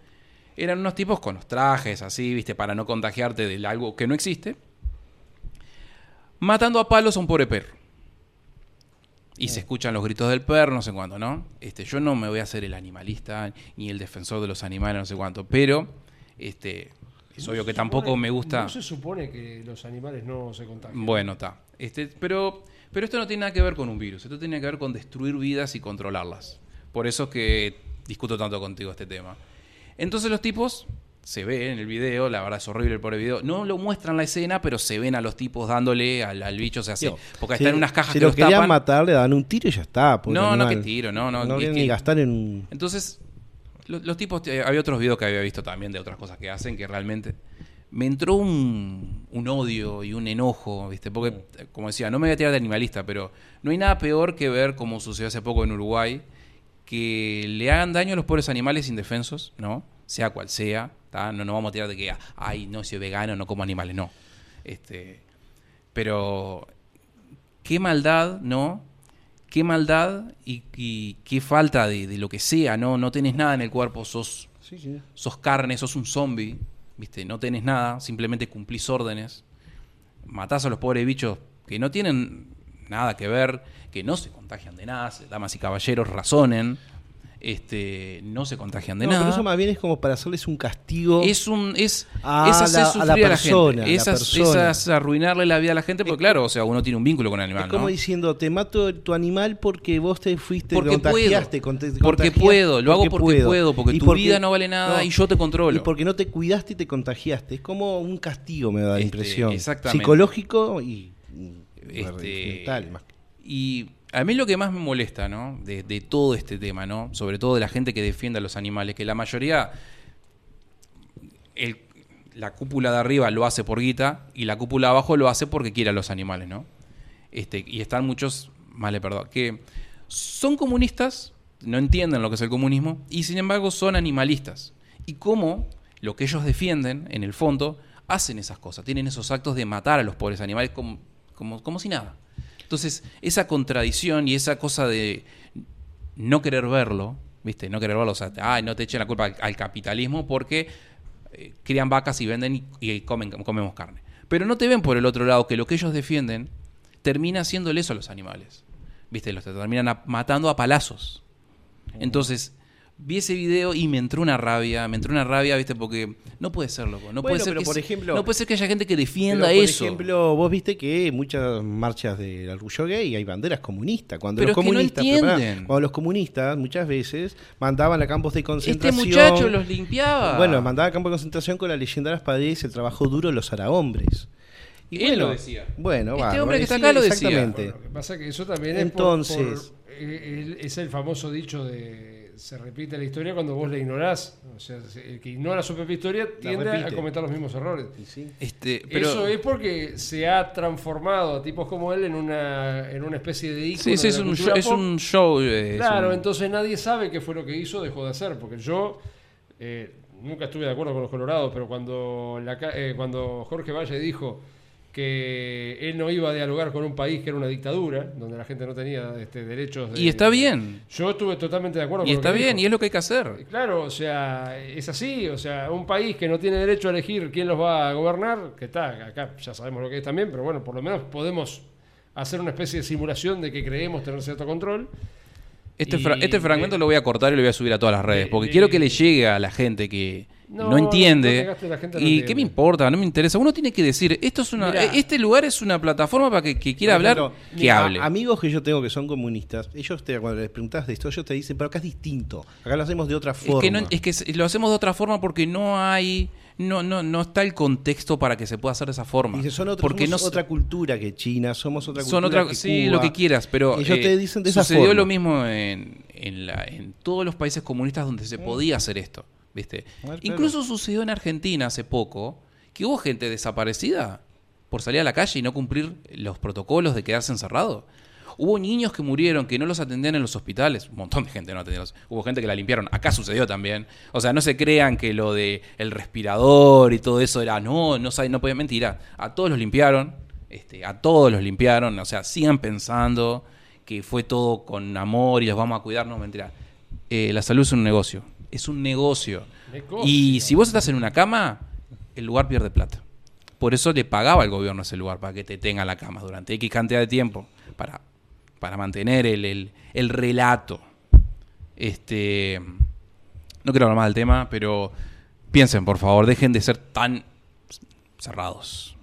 Eran unos tipos con los trajes así, viste, para no contagiarte de algo que no existe. Matando a palos a un pobre perro. Y se escuchan los gritos del perro, no sé cuánto, ¿no? Este, yo no me voy a hacer el animalista ni el defensor de los animales, no sé cuánto. Pero, este, es No obvio que tampoco me gusta. No se supone que los animales no se contagian. Bueno, está. Este, pero, pero esto no tiene nada que ver con un virus. Esto tiene que ver con destruir vidas y controlarlas. Por eso es que discuto tanto contigo este tema. Entonces los tipos, se ve en el video, la verdad es horrible el pobre video, no lo muestran la escena, pero se ven a los tipos dándole al, al bicho, o sea, se- porque si- están en unas cajas si que lo los querían tapan. matar, le dan un tiro y ya está. No, no, que tiro, no, no. No quieren que- ni gastar en. entonces, lo- los, tipos, eh, había otros videos que había visto también de otras cosas que hacen que realmente me entró un, un odio y un enojo, ¿viste? Porque, eh, como decía, no me voy a tirar de animalista, pero no hay nada peor que ver, como sucedió hace poco en Uruguay, que le hagan daño a los pobres animales indefensos, ¿no? Sea cual sea, ¿tá? No nos vamos a tirar de que, ay, no, soy vegano, no como animales, no. Este, pero qué maldad, ¿no? Qué maldad y, y qué falta de, de lo que sea, ¿no? No tenés nada en el cuerpo, sos, Sí, sí. sos carne, sos un zombie, ¿viste? No tenés nada, simplemente cumplís órdenes. Matás a los pobres bichos que no tienen nada que ver, que no se contagian de nada, damas y caballeros, razonen. Este, no se contagian de No, nada. pero eso más bien es como para hacerles un castigo. Es un es, A es hacer la- a sufrir la a la, persona, la Es, as- persona. es arruinarle la vida a la gente, porque claro, o sea, uno tiene un vínculo con el animal, Es como ¿no? diciendo, te mato tu animal porque vos te fuiste, Porque contagiaste. puedo. Porque puedo, lo hago porque puedo, porque Y tu vida no vale nada y yo te controlo. Y porque no te cuidaste y te contagiaste. Es como un castigo, me da la Este, impresión. exactamente. Psicológico y mm, Este, mental. Más. Y a mí lo que más me molesta, ¿no? De, de todo este tema, ¿no? Sobre todo de la gente que defiende a los animales, que la mayoría, la cúpula de arriba lo hace por guita y la cúpula de abajo lo hace porque quiere a los animales, ¿no? Este, y están muchos, vale, perdón, que son comunistas, no entienden lo que es el comunismo y sin embargo son animalistas. Y cómo lo que ellos defienden, en el fondo, hacen esas cosas, tienen esos actos de matar a los pobres animales como, como, como si nada. Entonces, esa contradicción y esa cosa de no querer verlo, ¿viste? No querer verlo, o sea, ay, no te echen la culpa al, al capitalismo porque eh, crían vacas y venden y, comen, comemos carne. Pero no te ven por el otro lado que lo que ellos defienden termina haciéndole eso a los animales. ¿Viste? Los terminan matando a palazos. Entonces, vi ese video y me entró una rabia, me entró una rabia, ¿viste? Porque no puede ser, loco. No Bueno, puede ser pero que por se- ejemplo- no puede ser que haya gente que Pero, defienda por eso. ejemplo, vos viste que muchas marchas del orgullo gay hay banderas comunistas. Cuando Pero los es que no comunistas, pero entienden. cuando los comunistas muchas veces mandaban a campos de este concentración. muchacho los limpiaba. Bueno, mandaba a campos de concentración con la leyenda de las paredes, el trabajo duro los hombres. Él lo decía. Bueno, Este bárbaro, hombre que está acá lo decía. Exactamente. Bueno, lo que pasa es que eso también es por- Entonces- por- eh, es el famoso dicho de se repite la historia cuando vos la ignorás. O sea, el que ignora su propia historia tiende a cometer los mismos errores. Sí. Este, pero, Eso es porque se ha transformado a tipos como él en una, en una especie de ícono Sí, sí, de es la un, show, es pop. un show. eh, es Claro, un- entonces nadie sabe qué fue lo que hizo o dejó de hacer. Porque yo eh, nunca estuve de acuerdo con los colorados, pero cuando, la ca- eh, cuando Jorge Valle dijo que él no iba a dialogar con un país que era una dictadura, donde la gente no tenía este, derechos. de- Y está bien. Yo estuve totalmente de acuerdo Y con lo está que bien, dijo. y es lo que hay que hacer. Claro, o sea, es así, o sea, un país que no tiene derecho a elegir quién los va a gobernar, que está acá, ya sabemos lo que es también, pero bueno, por lo menos podemos hacer una especie de simulación de que creemos tener cierto control. Este, Y- fra- este fragmento lo voy a cortar y lo voy a subir a todas las redes, Eh, porque eh, quiero que le llegue a la gente que No, no, no entiende. no y entiende. qué me importa, no me interesa. Uno tiene que decir, esto es una, Mirá. eh, este lugar es una plataforma para que, que quiera hablar, que hable. amigos que yo tengo que son comunistas, ellos te, cuando les preguntas de esto, ellos te dicen, pero acá es distinto. Acá lo hacemos de otra Es forma. que, no, es que se- lo hacemos de otra forma porque no hay, no, no, no está el contexto para que se pueda hacer de esa forma. Dice, son otro- porque somos no otra cultura que China, somos otra cultura son otra que sí Cuba. lo que quieras pero Ellos eh, te dicen de esa sucedió forma. lo mismo en, en, la- en todos los países comunistas donde se podía hacer esto viste incluso sucedió en Argentina hace poco que hubo gente desaparecida por salir a la calle y no cumplir los protocolos de quedarse encerrado Hubo niños que murieron, que no los atendían en los hospitales. Un montón de gente no atendía. los- Hubo gente que la limpiaron. Acá sucedió también. O sea, no se crean que lo de el respirador y todo eso era, no, no saben, no pueden mentira. A todos los limpiaron. Este, a todos los limpiaron. O sea, sigan pensando que fue todo con amor y los vamos a cuidar. No, mentira. Eh, la salud es un negocio. Es un negocio. Negocio. Y si vos estás en una cama, el lugar pierde plata. Por eso le pagaba el gobierno ese lugar, para que te tenga la cama durante X cantidad de tiempo, para, para mantener el, el- el relato. Este, no quiero hablar más del tema, pero piensen, por favor, dejen de ser tan cerrados.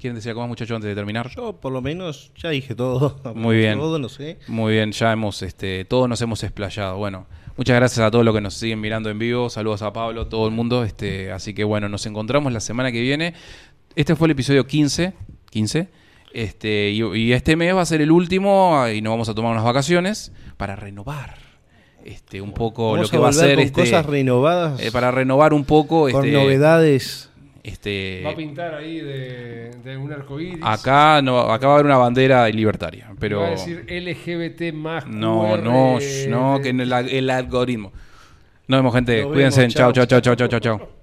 ¿Quieren decir algo más, muchachos, antes de terminar? Yo, por lo menos, ya dije todo. Muy bien. Todo, no sé. Muy bien, ya hemos, este, todos nos hemos explayado. Bueno, muchas gracias a todos los que nos siguen mirando en vivo. Saludos a Pablo, todo el mundo. Este, así que bueno, nos encontramos la semana que viene. Este fue el episodio 15. 15. Este, y, y este mes va a ser el último y nos vamos a tomar unas vacaciones para renovar este, un poco lo que a va a ser con este, cosas renovadas, eh, para renovar un poco con este, novedades. Este, Va a pintar ahí de, de un arco iris. acá no acá va a haber una bandera libertaria, pero Va a decir LGBT más. No, QR, no, no, que en el, el algoritmo. Nos vemos, gente. Nos Cuídense. chao. chao, chao, chao, chao, chao.